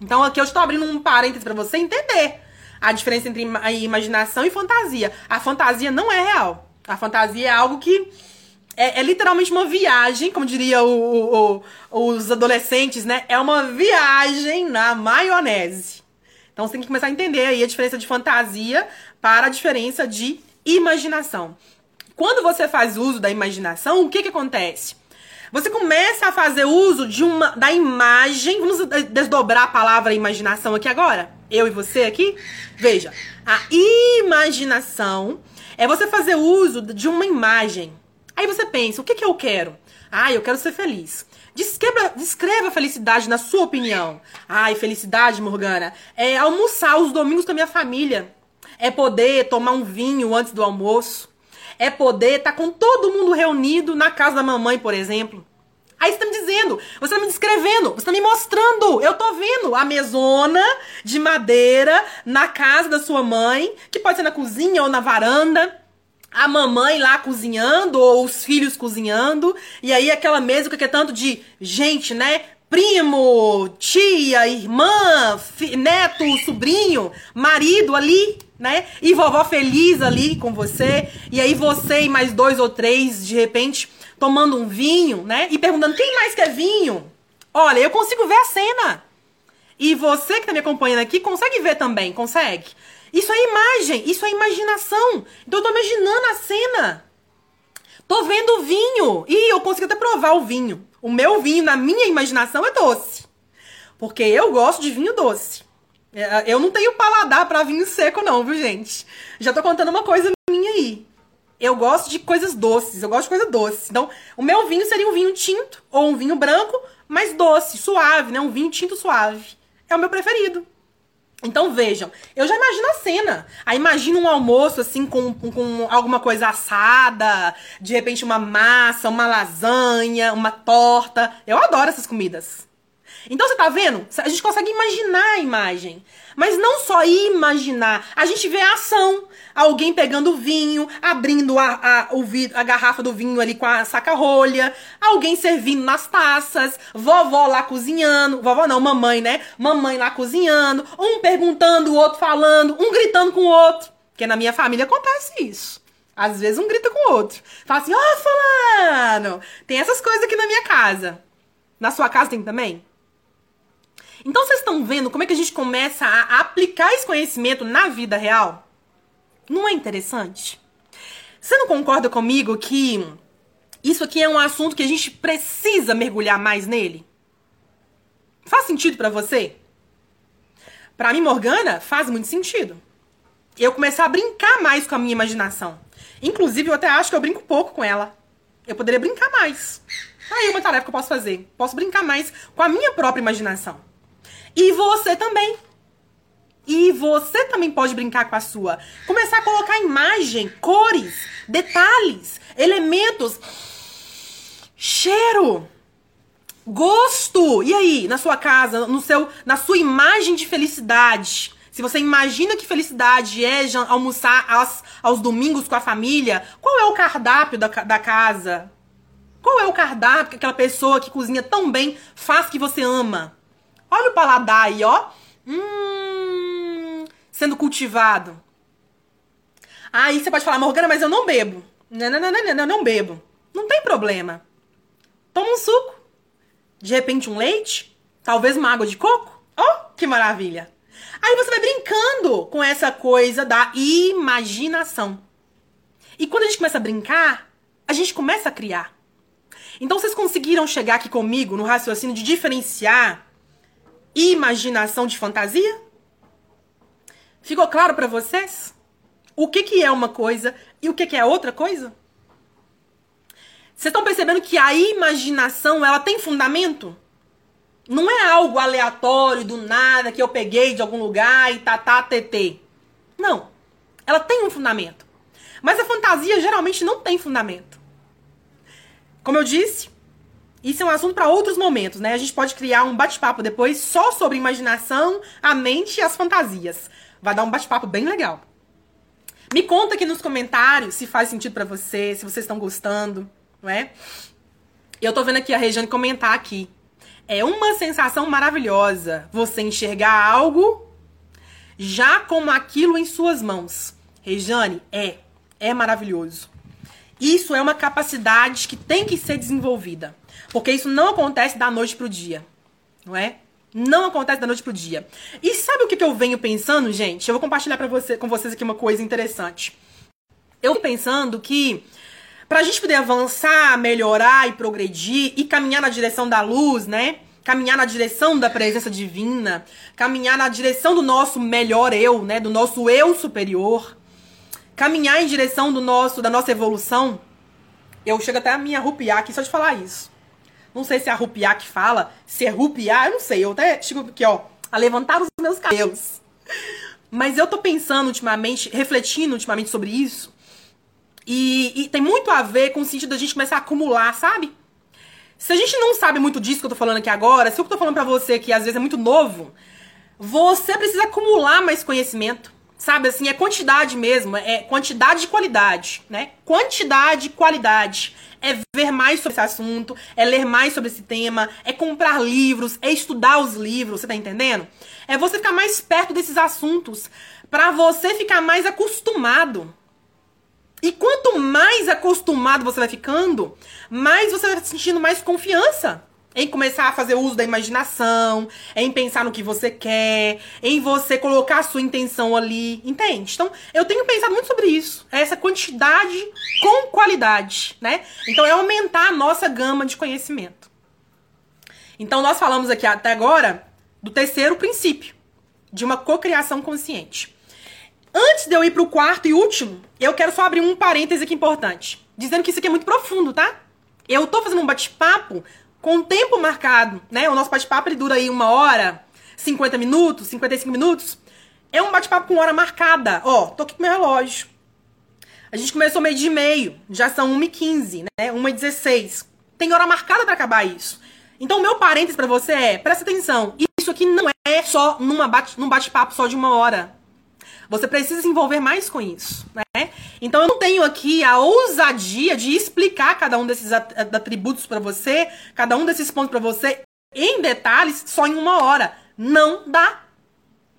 Então aqui eu estou abrindo um parênteses para você entender a diferença entre imaginação e fantasia. A fantasia não é real. A fantasia é algo que é, é literalmente uma viagem, como diria o, o, os adolescentes, né? É uma viagem na maionese. Então você tem que começar a entender aí a diferença de fantasia para a diferença de imaginação. Quando você faz uso da imaginação, o que, que acontece? Você começa a fazer uso de uma da imagem. Vamos desdobrar a palavra imaginação aqui agora? Eu e você aqui? Veja, a imaginação é você fazer uso de uma imagem. Aí você pensa, o que, que eu quero? Ah, eu quero ser feliz. Descreva, descreva a felicidade na sua opinião. Ai, felicidade, Morgana, é almoçar os domingos com a minha família. É poder tomar um vinho antes do almoço. É poder estar tá com todo mundo reunido na casa da mamãe, por exemplo. Aí você tá me dizendo, você tá me descrevendo, você tá me mostrando. Eu tô vendo a mesona de madeira na casa da sua mãe, que pode ser na cozinha ou na varanda. A mamãe lá cozinhando, ou os filhos cozinhando. E aí aquela mesa que é tanto de gente, né? Primo, tia, irmã, neto, sobrinho, marido ali, né? E vovó feliz ali com você. E aí você e mais dois ou três, de repente, tomando um vinho, né? E perguntando quem mais quer vinho. Olha, eu consigo ver a cena. E você que tá me acompanhando aqui consegue ver também, consegue? Isso é imagem, isso é imaginação. Então eu tô imaginando a cena. Tô vendo o vinho. E eu consigo até provar o vinho. O meu vinho, na minha imaginação, é doce. Porque eu gosto de vinho doce. É, eu não tenho paladar para vinho seco, não, viu, gente? Já tô contando uma coisa minha aí eu gosto de coisas doces, eu gosto de coisa doce. Então, o meu vinho seria um vinho tinto ou um vinho branco, mas doce, suave, né? Um vinho tinto suave. É o meu preferido. Então vejam, eu já imagino a cena. Aí imagino um almoço assim com, com, com, alguma coisa assada, de repente uma massa, uma lasanha, uma torta. Eu adoro essas comidas. Então você tá vendo? A gente consegue imaginar a imagem. Mas não só imaginar, a gente vê a ação. Alguém pegando vinho, abrindo a, a, o a garrafa do vinho ali com a saca-rolha, alguém servindo nas taças, vovó lá cozinhando, vovó não, mamãe, né? Mamãe lá cozinhando, um perguntando, o outro falando, um gritando com o outro. Porque na minha família acontece isso. Às vezes um grita com o outro. Fala assim, ó, oh, fulano! Tem essas coisas aqui na minha casa. Na sua casa tem também? Então vocês estão vendo como é que a gente começa a aplicar esse conhecimento na vida real? Não é interessante? Você não concorda comigo que isso aqui é um assunto que a gente precisa mergulhar mais nele? Faz sentido para você? Para mim, Morgana, faz muito sentido. Eu começar a brincar mais com a minha imaginação. Inclusive, eu até acho que eu brinco pouco com ela. Eu poderia brincar mais. Aí uma tarefa que eu posso fazer. Posso brincar mais com a minha própria imaginação. E você também. E você também pode brincar com a sua. Começar a colocar imagem, cores, detalhes, elementos, cheiro, gosto. E aí, na sua casa, no seu, na sua imagem de felicidade, se você imagina que felicidade é almoçar aos, aos domingos com a família, qual é o cardápio da, da casa? Qual é o cardápio que aquela pessoa que cozinha tão bem faz que você ama? Olha o paladar aí, ó. Hum, sendo cultivado. Aí você pode falar, Morgana, mas eu não bebo. Não, não, não, não, não, não bebo. Não tem problema. Toma um suco. De repente um leite. Talvez uma água de coco. Oh, que maravilha. Aí você vai brincando com essa coisa da imaginação. E quando a gente começa a brincar, a gente começa a criar. Então vocês conseguiram chegar aqui comigo no raciocínio de diferenciar imaginação de fantasia? Ficou claro para vocês? O que, que é uma coisa e o que, que é outra coisa? Vocês estão percebendo que a imaginação ela tem fundamento? Não é algo aleatório, do nada, que eu peguei de algum lugar e tá, tá. Não. Ela tem um fundamento. Mas a fantasia geralmente não tem fundamento. Como eu disse, isso é um assunto para outros momentos, né? A gente pode criar um bate-papo depois só sobre imaginação, a mente e as fantasias. Vai dar um bate-papo bem legal. Me conta aqui nos comentários se faz sentido para você, se vocês estão gostando, não é? Eu tô vendo aqui a Regiane comentar aqui. É uma sensação maravilhosa você enxergar algo já como aquilo em suas mãos. Regiane, é, é maravilhoso. Isso é uma capacidade que tem que ser desenvolvida. Porque isso não acontece da noite pro dia. Não é? Não acontece da noite pro dia. E sabe o que, que eu venho pensando, gente? Eu vou compartilhar pra você, com vocês aqui uma coisa interessante. Eu pensando que pra gente poder avançar, melhorar e progredir e caminhar na direção da luz, né? Caminhar na direção da presença divina, caminhar na direção do nosso melhor eu, né? Do nosso eu superior, caminhar em direção do nosso da nossa evolução. Eu chego até a me arrupiar aqui só de falar isso. Não sei se é arrupiar que fala, se é rupiar, eu não sei. Eu até chego aqui, ó, a levantar os meus cabelos. Mas eu tô pensando ultimamente, refletindo ultimamente sobre isso. E, e, tem muito a ver com o sentido da gente começar a acumular, sabe? Se a gente não sabe muito disso que eu tô falando aqui agora, se o que eu tô falando pra você que às vezes é muito novo, você precisa acumular mais conhecimento. Sabe assim, é quantidade mesmo, é quantidade e qualidade, né? Quantidade e qualidade é ver mais sobre esse assunto, é ler mais sobre esse tema, é comprar livros, é estudar os livros, você tá entendendo? É você ficar mais perto desses assuntos, para você ficar mais acostumado. E quanto mais acostumado você vai ficando, mais você vai sentindo mais confiança em começar a fazer uso da imaginação, em pensar no que você quer, em você colocar a sua intenção ali, entende? Então, eu tenho pensado muito sobre isso, essa quantidade com qualidade, né? Então, é aumentar a nossa gama de conhecimento. Então, nós falamos aqui até agora do terceiro princípio, de uma cocriação consciente. Antes de eu ir para o quarto e último, eu quero só abrir um parêntese aqui importante, dizendo que isso aqui é muito profundo, tá? Eu tô fazendo um bate-papo com tempo marcado, né? O nosso bate-papo ele dura aí uma hora, 50 minutos, 55 minutos. É um bate-papo com hora marcada. Ó, tô aqui com meu relógio. A gente começou meio de meio, já são 1h15, né? 1h16. Tem hora marcada para acabar isso. Então, meu parênteses para você é, presta atenção, isso aqui não é só numa bate, num bate-papo só de uma hora. Você precisa se envolver mais com isso, né? Então eu não tenho aqui a ousadia de explicar cada um desses atributos para você, cada um desses pontos para você em detalhes só em uma hora. Não dá.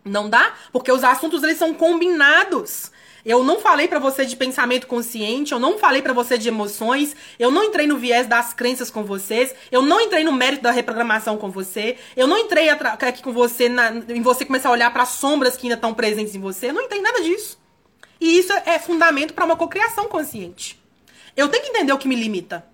Não dá, porque os assuntos eles são combinados. Eu não falei para você de pensamento consciente, eu não falei para você de emoções, eu não entrei no viés das crenças com vocês, eu não entrei no mérito da reprogramação com você, eu não entrei aqui com você na, em você começar a olhar para as sombras que ainda estão presentes em você, eu não entrei nada disso. E isso é fundamento para uma cocriação consciente. Eu tenho que entender o que me limita.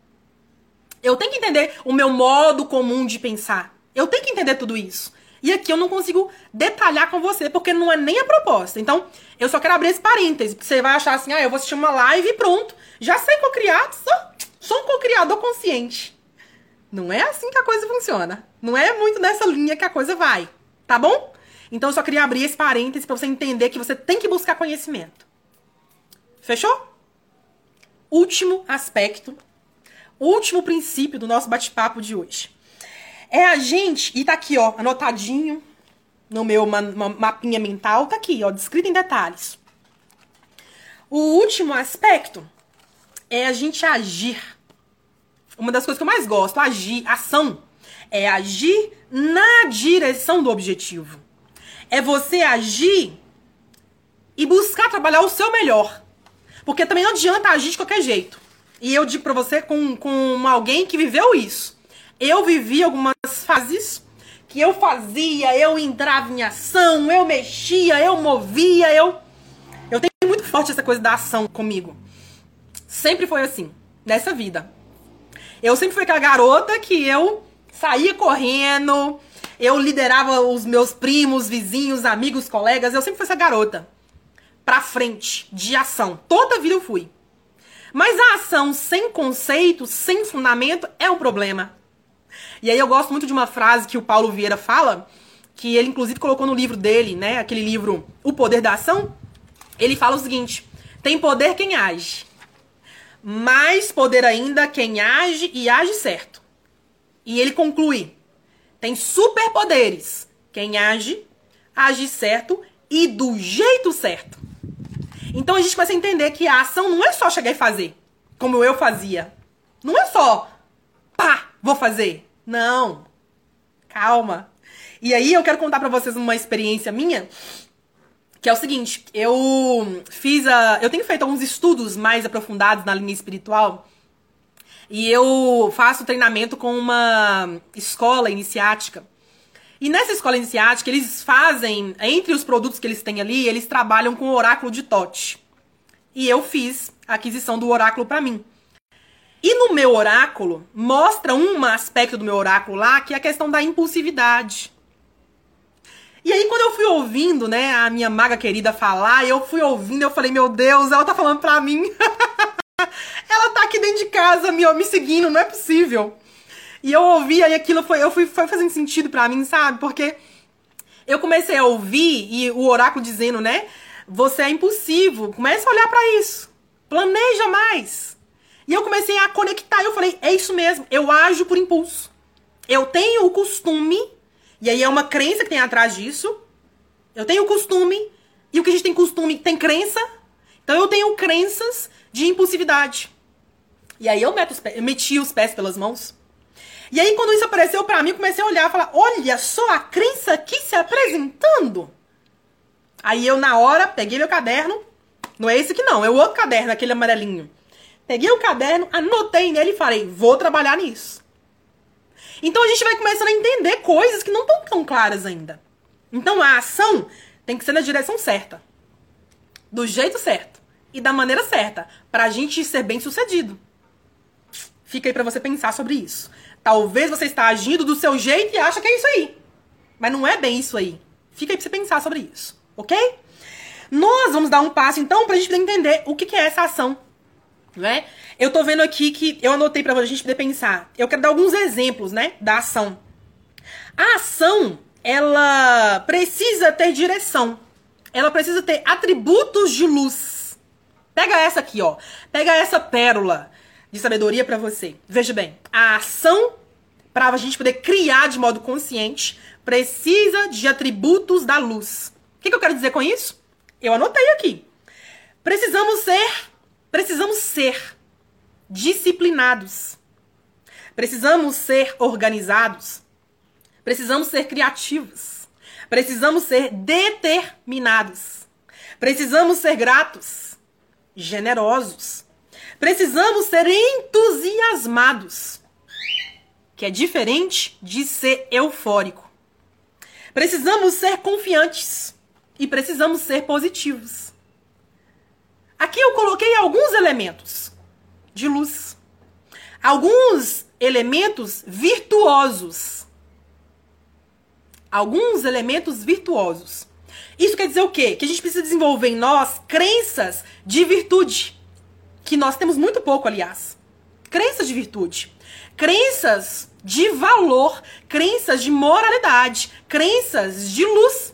Eu tenho que entender o meu modo comum de pensar. Eu tenho que entender tudo isso. E aqui eu não consigo detalhar com você, porque não é nem a proposta. Então, eu só quero abrir esse parêntese, porque você vai achar assim, ah, eu vou assistir uma live e pronto. Já sei co-criar, sou, sou um co-criador consciente. Não é assim que a coisa funciona. Não é muito nessa linha que a coisa vai. Tá bom? Então, eu só queria abrir esse parêntese para você entender que você tem que buscar conhecimento. Fechou? Último aspecto, último princípio do nosso bate-papo de hoje. É a gente, e tá aqui, ó, anotadinho no meu ma ma mapinha mental, tá aqui, ó, descrito em detalhes. O último aspecto é a gente agir. Uma das coisas que eu mais gosto, agir, ação, é agir na direção do objetivo. É você agir e buscar trabalhar o seu melhor. Porque também não adianta agir de qualquer jeito. E eu digo pra você com, com alguém que viveu isso. Eu vivi algumas fases que eu fazia, eu entrava em ação, eu mexia, eu movia, eu. Eu tenho muito forte essa coisa da ação comigo. Sempre foi assim, nessa vida. Eu sempre fui aquela garota que eu saía correndo, eu liderava os meus primos, vizinhos, amigos, colegas, eu sempre fui essa garota. Pra frente, de ação. Toda vida eu fui. Mas a ação sem conceito, sem fundamento, é o problema. E aí eu gosto muito de uma frase que o Paulo Vieira fala, que ele inclusive colocou no livro dele, né? Aquele livro O Poder da Ação. Ele fala o seguinte: tem poder quem age. Mais poder ainda quem age e age certo. E ele conclui: tem superpoderes quem age, age certo e do jeito certo. Então a gente começa a entender que a ação não é só chegar e fazer, como eu fazia. Não é só, pá, vou fazer. Não. Calma. E aí eu quero contar para vocês uma experiência minha, que é o seguinte, eu fiz a, eu tenho feito alguns estudos mais aprofundados na linha espiritual. E eu faço treinamento com uma escola iniciática. E nessa escola iniciática, eles fazem, entre os produtos que eles têm ali, eles trabalham com o oráculo de Tote. E eu fiz a aquisição do oráculo para mim. E no meu oráculo, mostra um aspecto do meu oráculo lá, que é a questão da impulsividade. E aí, quando eu fui ouvindo, né, a minha maga querida falar, eu fui ouvindo, eu falei, meu Deus, ela tá falando pra mim. ela tá aqui dentro de casa me, me seguindo, não é possível. E eu ouvi, aí aquilo foi, eu fui, foi fazendo sentido pra mim, sabe? Porque eu comecei a ouvir e o oráculo dizendo, né? Você é impulsivo. Comece a olhar para isso. Planeja mais. E eu comecei a conectar. Eu falei, é isso mesmo. Eu ajo por impulso. Eu tenho o costume e aí é uma crença que tem atrás disso. Eu tenho costume. E o que a gente tem costume tem crença. Então eu tenho crenças de impulsividade. E aí eu, meto os pés, eu meti os pés pelas mãos. E aí quando isso apareceu para mim, comecei a olhar e falar: olha só a crença aqui se apresentando. Aí eu, na hora, peguei meu caderno. Não é esse aqui não, é o outro caderno, aquele amarelinho. Peguei o caderno, anotei nele e falei: vou trabalhar nisso. Então a gente vai começando a entender coisas que não estão tão claras ainda. Então a ação tem que ser na direção certa, do jeito certo e da maneira certa, para a gente ser bem sucedido. Fica aí para você pensar sobre isso. Talvez você está agindo do seu jeito e acha que é isso aí, mas não é bem isso aí. Fica aí para você pensar sobre isso, ok? Nós vamos dar um passo então para a gente entender o que é essa ação né? Eu tô vendo aqui que eu anotei para a gente poder pensar. Eu quero dar alguns exemplos, né, da ação. A ação, ela precisa ter direção. Ela precisa ter atributos de luz. Pega essa aqui, ó. Pega essa pérola de sabedoria para você. Veja bem, a ação para a gente poder criar de modo consciente precisa de atributos da luz. O que, que eu quero dizer com isso? Eu anotei aqui. Precisamos ser Precisamos ser disciplinados. Precisamos ser organizados. Precisamos ser criativos. Precisamos ser determinados. Precisamos ser gratos, generosos. Precisamos ser entusiasmados, que é diferente de ser eufórico. Precisamos ser confiantes e precisamos ser positivos. Aqui eu coloquei alguns elementos de luz. Alguns elementos virtuosos. Alguns elementos virtuosos. Isso quer dizer o quê? Que a gente precisa desenvolver em nós crenças de virtude. Que nós temos muito pouco, aliás. Crenças de virtude. Crenças de valor. Crenças de moralidade. Crenças de luz.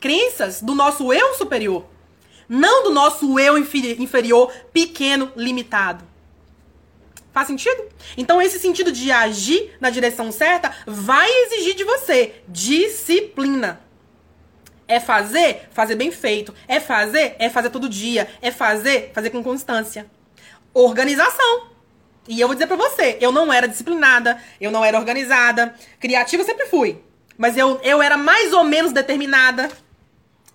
Crenças do nosso eu superior não do nosso eu inferior, pequeno, limitado. Faz sentido? Então, esse sentido de agir na direção certa vai exigir de você disciplina. É fazer? Fazer bem feito. É fazer? É fazer todo dia. É fazer? Fazer com constância. Organização. E eu vou dizer pra você, eu não era disciplinada, eu não era organizada. Criativa sempre fui. Mas eu, eu era mais ou menos determinada.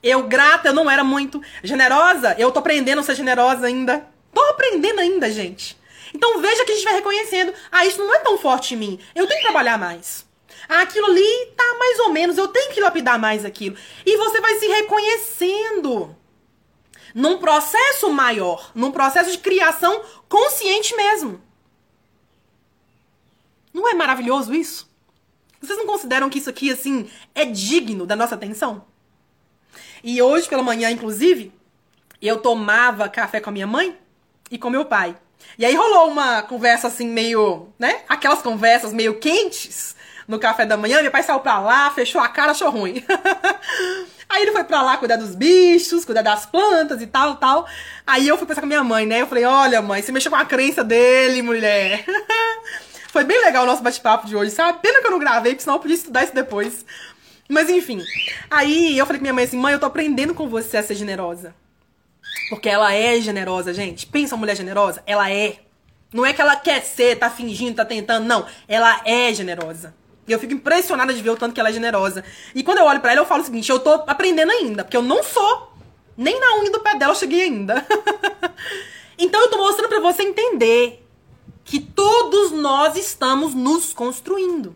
Eu, grata, eu não era muito. Generosa, eu tô aprendendo a ser generosa ainda. Tô aprendendo ainda, gente. Então veja que a gente vai reconhecendo. Ah, isso não é tão forte em mim. Eu tenho que trabalhar mais. Ah, aquilo ali tá mais ou menos. Eu tenho que lapidar mais aquilo. E você vai se reconhecendo. Num processo maior. Num processo de criação consciente mesmo. Não é maravilhoso isso? Vocês não consideram que isso aqui, assim, é digno da nossa atenção? E hoje pela manhã, inclusive, eu tomava café com a minha mãe e com meu pai. E aí rolou uma conversa assim meio, né? Aquelas conversas meio quentes no café da manhã. Meu pai saiu pra lá, fechou a cara, achou ruim. aí ele foi pra lá cuidar dos bichos, cuidar das plantas e tal, tal. Aí eu fui pensar com minha mãe, né? Eu falei, olha mãe, você mexeu com a crença dele, mulher. Foi bem legal o nosso bate-papo de hoje, sabe? Pena que eu não gravei, porque senão eu podia estudar isso depois. Mas enfim. Aí eu falei com minha mãe assim: mãe, eu tô aprendendo com você a ser generosa. Porque ela é generosa, gente. Pensa uma mulher generosa? Ela é. Não é que ela quer ser, tá fingindo, tá tentando. Não. Ela é generosa. E eu fico impressionada de ver o tanto que ela é generosa. E quando eu olho para ela, eu falo o seguinte: eu tô aprendendo ainda. Porque eu não sou. Nem na unha do pé dela eu cheguei ainda. então eu tô mostrando para você entender que todos nós estamos nos construindo.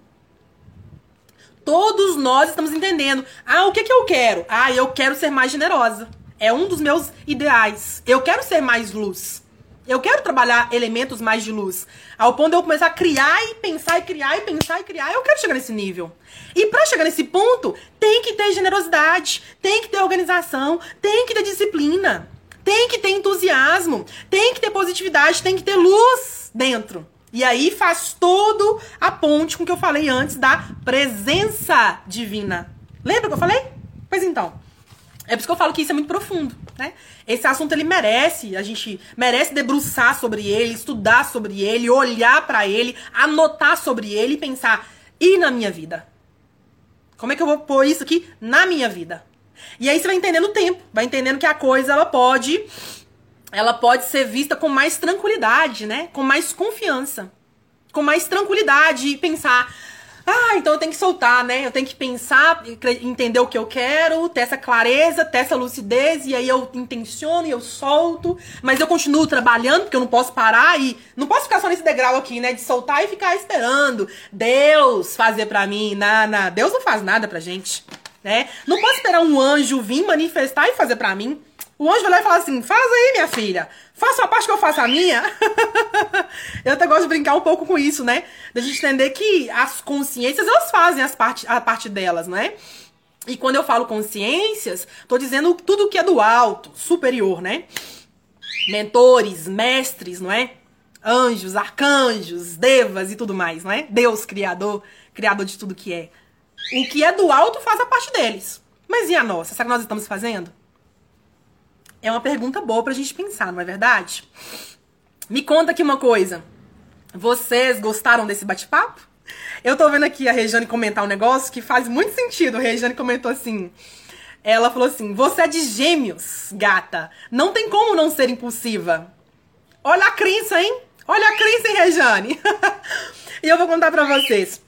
Todos nós estamos entendendo. Ah, o que, que eu quero? Ah, eu quero ser mais generosa. É um dos meus ideais. Eu quero ser mais luz. Eu quero trabalhar elementos mais de luz. Ao ponto de eu começar a criar e pensar e criar e pensar e criar. Eu quero chegar nesse nível. E para chegar nesse ponto, tem que ter generosidade, tem que ter organização, tem que ter disciplina, tem que ter entusiasmo, tem que ter positividade, tem que ter luz dentro. E aí faz todo a ponte com o que eu falei antes da presença divina. Lembra que eu falei? Pois então. É por isso que eu falo que isso é muito profundo, né? Esse assunto ele merece, a gente merece debruçar sobre ele, estudar sobre ele, olhar para ele, anotar sobre ele e pensar e na minha vida. Como é que eu vou pôr isso aqui na minha vida? E aí você vai entendendo o tempo, vai entendendo que a coisa ela pode ela pode ser vista com mais tranquilidade, né? Com mais confiança. Com mais tranquilidade e pensar, ah, então eu tenho que soltar, né? Eu tenho que pensar, entender o que eu quero, ter essa clareza, ter essa lucidez, e aí eu intenciono e eu solto, mas eu continuo trabalhando, porque eu não posso parar e não posso ficar só nesse degrau aqui, né? De soltar e ficar esperando Deus fazer pra mim. Nada, Deus não faz nada pra gente, né? Não posso esperar um anjo vir manifestar e fazer pra mim. O anjo vai lá e fala assim: faz aí, minha filha. Faça a parte que eu faço a minha. eu até gosto de brincar um pouco com isso, né? Da gente entender que as consciências, elas fazem as parte, a parte delas, né? E quando eu falo consciências, tô dizendo tudo que é do alto, superior, né? Mentores, mestres, não é? Anjos, arcanjos, devas e tudo mais, não é? Deus, criador, criador de tudo que é. O que é do alto faz a parte deles. Mas e a nossa? Será que nós estamos fazendo? É uma pergunta boa pra gente pensar, não é verdade? Me conta aqui uma coisa. Vocês gostaram desse bate-papo? Eu tô vendo aqui a Regiane comentar um negócio que faz muito sentido. A Regiane comentou assim. Ela falou assim: Você é de gêmeos, gata. Não tem como não ser impulsiva. Olha a crença, hein? Olha a crença, hein, Regiane? e eu vou contar pra vocês.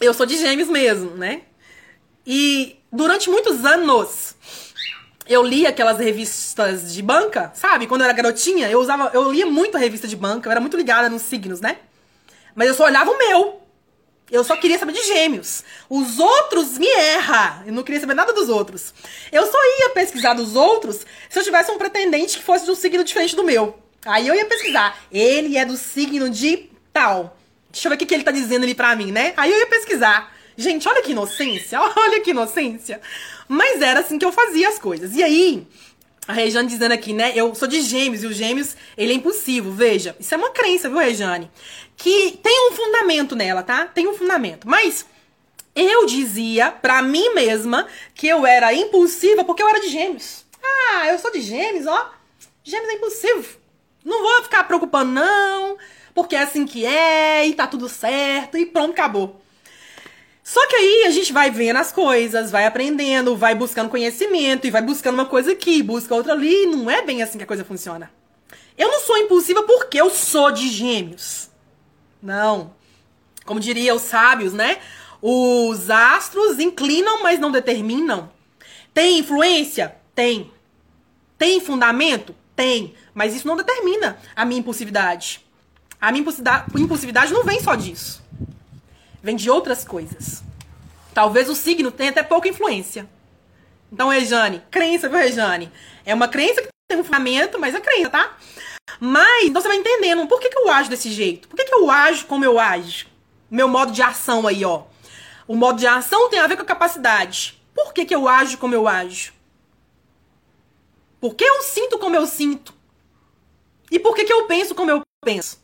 Eu sou de gêmeos mesmo, né? E durante muitos anos eu lia aquelas revistas de banca, sabe? Quando eu era garotinha, eu usava, eu lia muito a revista de banca, eu era muito ligada nos signos, né? Mas eu só olhava o meu. Eu só queria saber de gêmeos. Os outros me erra. Eu não queria saber nada dos outros. Eu só ia pesquisar dos outros se eu tivesse um pretendente que fosse de um signo diferente do meu. Aí eu ia pesquisar. Ele é do signo de tal. Deixa eu ver o que, que ele tá dizendo ali pra mim, né? Aí eu ia pesquisar. Gente, olha que inocência. Olha que inocência. Mas era assim que eu fazia as coisas. E aí, a Rejane dizendo aqui, né? Eu sou de gêmeos e o gêmeos, ele é impulsivo. Veja, isso é uma crença, viu, Rejane? Que tem um fundamento nela, tá? Tem um fundamento. Mas eu dizia pra mim mesma que eu era impulsiva porque eu era de gêmeos. Ah, eu sou de gêmeos, ó. Gêmeos é impulsivo. Não vou ficar preocupando, não. Porque é assim que é, e tá tudo certo, e pronto, acabou. Só que aí a gente vai vendo as coisas, vai aprendendo, vai buscando conhecimento e vai buscando uma coisa aqui, busca outra ali. Não é bem assim que a coisa funciona. Eu não sou impulsiva porque eu sou de gêmeos. Não. Como diria os sábios, né? Os astros inclinam, mas não determinam. Tem influência? Tem. Tem fundamento? Tem. Mas isso não determina a minha impulsividade. A minha impulsividade não vem só disso vem de outras coisas. Talvez o signo tenha até pouca influência. Então, Rejane, crença, viu, Rejane? É uma crença que tem um fundamento, mas é crença, tá? Mas, então você vai entendendo por que, que eu ajo desse jeito? Por que, que eu ajo como eu ajo? Meu modo de ação aí, ó. O modo de ação tem a ver com a capacidade. Por que, que eu ajo como eu ajo? Por que eu sinto como eu sinto? E por que, que eu penso como eu penso?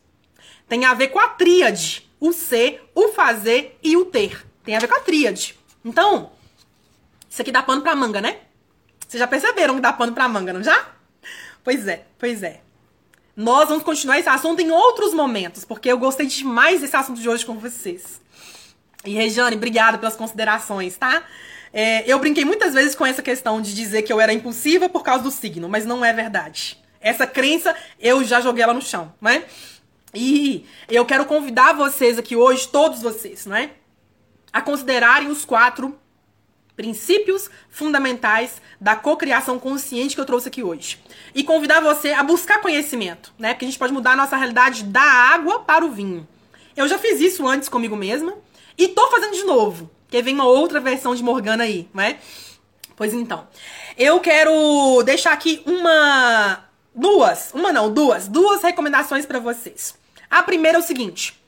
Tem a ver com a tríade o ser, o fazer e o ter. Tem a ver com a tríade. Então, isso aqui dá pano pra manga, né? Vocês já perceberam que dá pano pra manga, não já? Pois é, pois é. Nós vamos continuar esse assunto em outros momentos, porque eu gostei demais desse assunto de hoje com vocês. E Regiane, obrigada pelas considerações, tá? É, eu brinquei muitas vezes com essa questão de dizer que eu era impulsiva por causa do signo, mas não é verdade. Essa crença eu já joguei ela no chão, né? E eu quero convidar vocês aqui hoje, todos vocês, não é? A considerarem os quatro princípios fundamentais da cocriação consciente que eu trouxe aqui hoje. E convidar você a buscar conhecimento, né? Porque a gente pode mudar a nossa realidade da água para o vinho. Eu já fiz isso antes comigo mesma e tô fazendo de novo. Porque vem uma outra versão de Morgana aí, não é? Pois então. Eu quero deixar aqui uma. Duas. Uma não, duas. Duas recomendações para vocês. A primeira é o seguinte: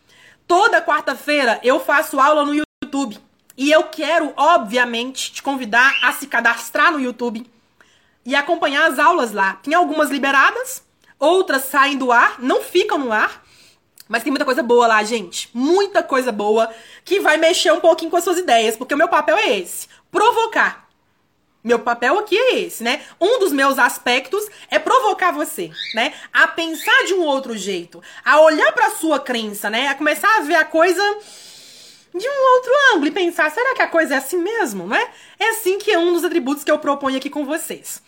toda quarta-feira eu faço aula no YouTube. E eu quero, obviamente, te convidar a se cadastrar no YouTube e acompanhar as aulas lá. Tem algumas liberadas, outras saem do ar, não ficam no ar. Mas tem muita coisa boa lá, gente. Muita coisa boa que vai mexer um pouquinho com as suas ideias, porque o meu papel é esse: provocar. Meu papel aqui é esse, né? Um dos meus aspectos é provocar você, né? A pensar de um outro jeito, a olhar para sua crença, né? A começar a ver a coisa de um outro ângulo e pensar, será que a coisa é assim mesmo, né? É assim que é um dos atributos que eu proponho aqui com vocês.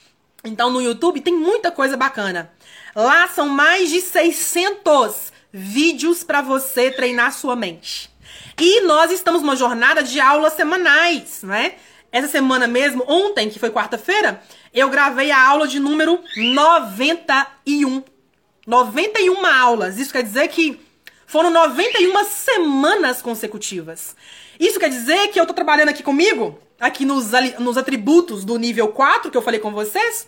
Então no YouTube tem muita coisa bacana. Lá são mais de 600 vídeos para você treinar sua mente. E nós estamos numa jornada de aulas semanais, não é? Essa semana mesmo, ontem, que foi quarta-feira, eu gravei a aula de número 91. 91 aulas. Isso quer dizer que foram 91 semanas consecutivas. Isso quer dizer que eu tô trabalhando aqui comigo, aqui nos, nos atributos do nível 4 que eu falei com vocês.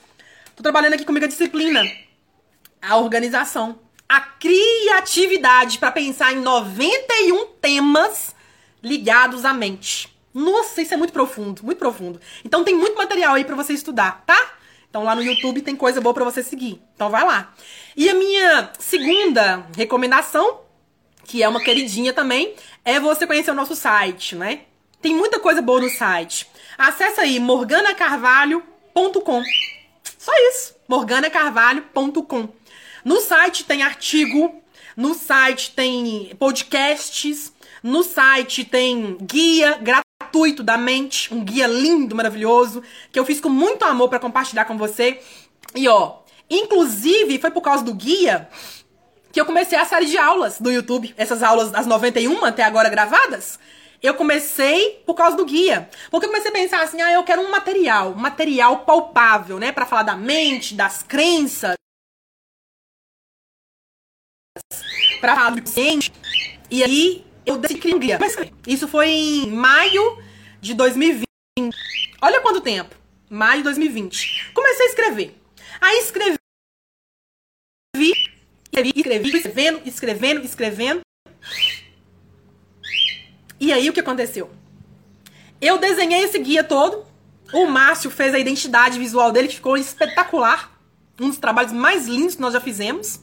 Tô trabalhando aqui comigo a disciplina, a organização, a criatividade para pensar em 91 temas ligados à mente. Nossa, isso é muito profundo, muito profundo. Então tem muito material aí para você estudar, tá? Então lá no YouTube tem coisa boa para você seguir. Então vai lá. E a minha segunda recomendação, que é uma queridinha também, é você conhecer o nosso site, né? Tem muita coisa boa no site. Acesse aí morganacarvalho.com. Só isso, morganacarvalho.com. No site tem artigo, no site tem podcasts, no site tem guia gratuito gratuito da mente, um guia lindo, maravilhoso, que eu fiz com muito amor para compartilhar com você. E ó, inclusive foi por causa do guia que eu comecei a série de aulas do YouTube, essas aulas das 91 até agora gravadas. Eu comecei por causa do guia. Porque eu comecei a pensar assim, ah, eu quero um material, um material palpável, né, para falar da mente, das crenças, para falar do cliente. E aí eu criar um guia. Isso foi em maio de 2020. Olha quanto tempo. Maio de 2020. Comecei a escrever. Aí escrevi, escrevi, escrevi, escrevendo, escrevendo, escrevendo. E aí o que aconteceu? Eu desenhei esse guia todo. O Márcio fez a identidade visual dele, que ficou espetacular. Um dos trabalhos mais lindos que nós já fizemos.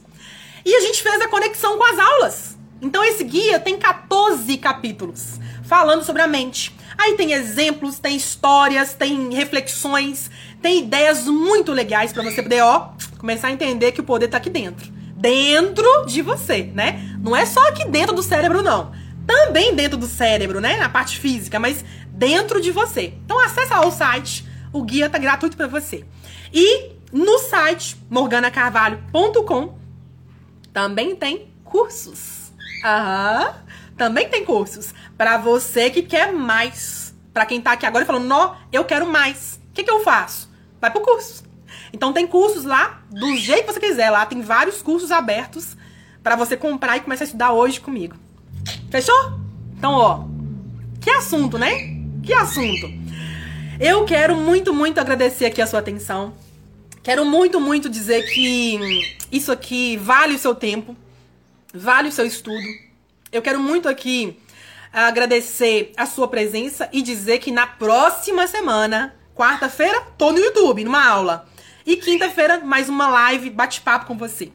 E a gente fez a conexão com as aulas. Então esse guia tem 14 capítulos falando sobre a mente. Aí tem exemplos, tem histórias, tem reflexões, tem ideias muito legais para você poder, ó, começar a entender que o poder tá aqui dentro. Dentro de você, né? Não é só aqui dentro do cérebro, não. Também dentro do cérebro, né? Na parte física, mas dentro de você. Então acessa lá o site, o guia tá gratuito para você. E no site morganacarvalho.com também tem cursos. Aham. Também tem cursos para você que quer mais. Para quem tá aqui agora e falando, não, eu quero mais. O que, que eu faço? Vai pro curso. Então tem cursos lá do jeito que você quiser. Lá tem vários cursos abertos para você comprar e começar a estudar hoje comigo. Fechou? Então, ó, que assunto, né? Que assunto. Eu quero muito, muito agradecer aqui a sua atenção. Quero muito, muito dizer que isso aqui vale o seu tempo vale o seu estudo. Eu quero muito aqui agradecer a sua presença e dizer que na próxima semana, quarta-feira, tô no YouTube, numa aula. E quinta-feira, mais uma live, bate-papo com você.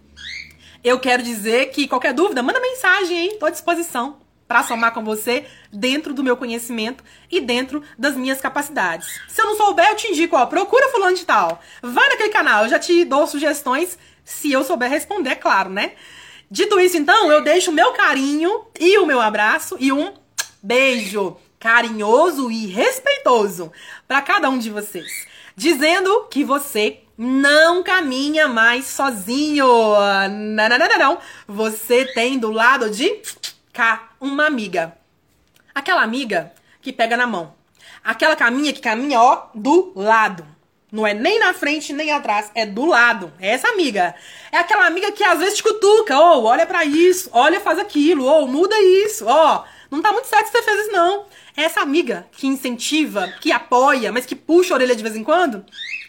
Eu quero dizer que qualquer dúvida, manda mensagem aí, tô à disposição para somar com você dentro do meu conhecimento e dentro das minhas capacidades. Se eu não souber, eu te indico, ó, procura fulano de tal. Vai naquele canal, eu já te dou sugestões se eu souber responder, é claro, né? Dito isso, então, eu deixo o meu carinho e o meu abraço e um beijo carinhoso e respeitoso para cada um de vocês, dizendo que você não caminha mais sozinho. Não, não, não, não, não. Você tem do lado de cá uma amiga. Aquela amiga que pega na mão. Aquela caminha que caminha, ó, do lado. Não é nem na frente nem atrás, é do lado. É essa amiga. É aquela amiga que às vezes te cutuca, ou oh, olha para isso, olha faz aquilo, ou oh, muda isso, ó, oh, Não tá muito certo que você fez isso, não. É essa amiga que incentiva, que apoia, mas que puxa a orelha de vez em quando,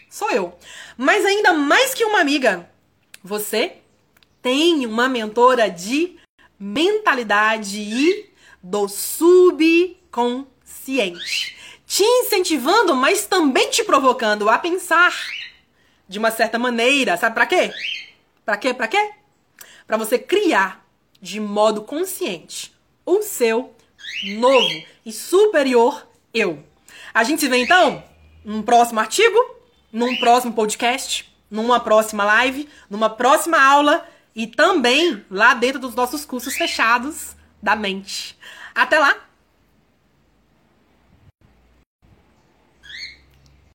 sou eu. Mas ainda mais que uma amiga, você tem uma mentora de mentalidade e do subconsciente. Te incentivando, mas também te provocando a pensar de uma certa maneira. Sabe para quê? Para quê? Para quê? Para você criar de modo consciente o seu novo e superior eu. A gente se vê então num próximo artigo, num próximo podcast, numa próxima live, numa próxima aula e também lá dentro dos nossos cursos fechados da mente. Até lá!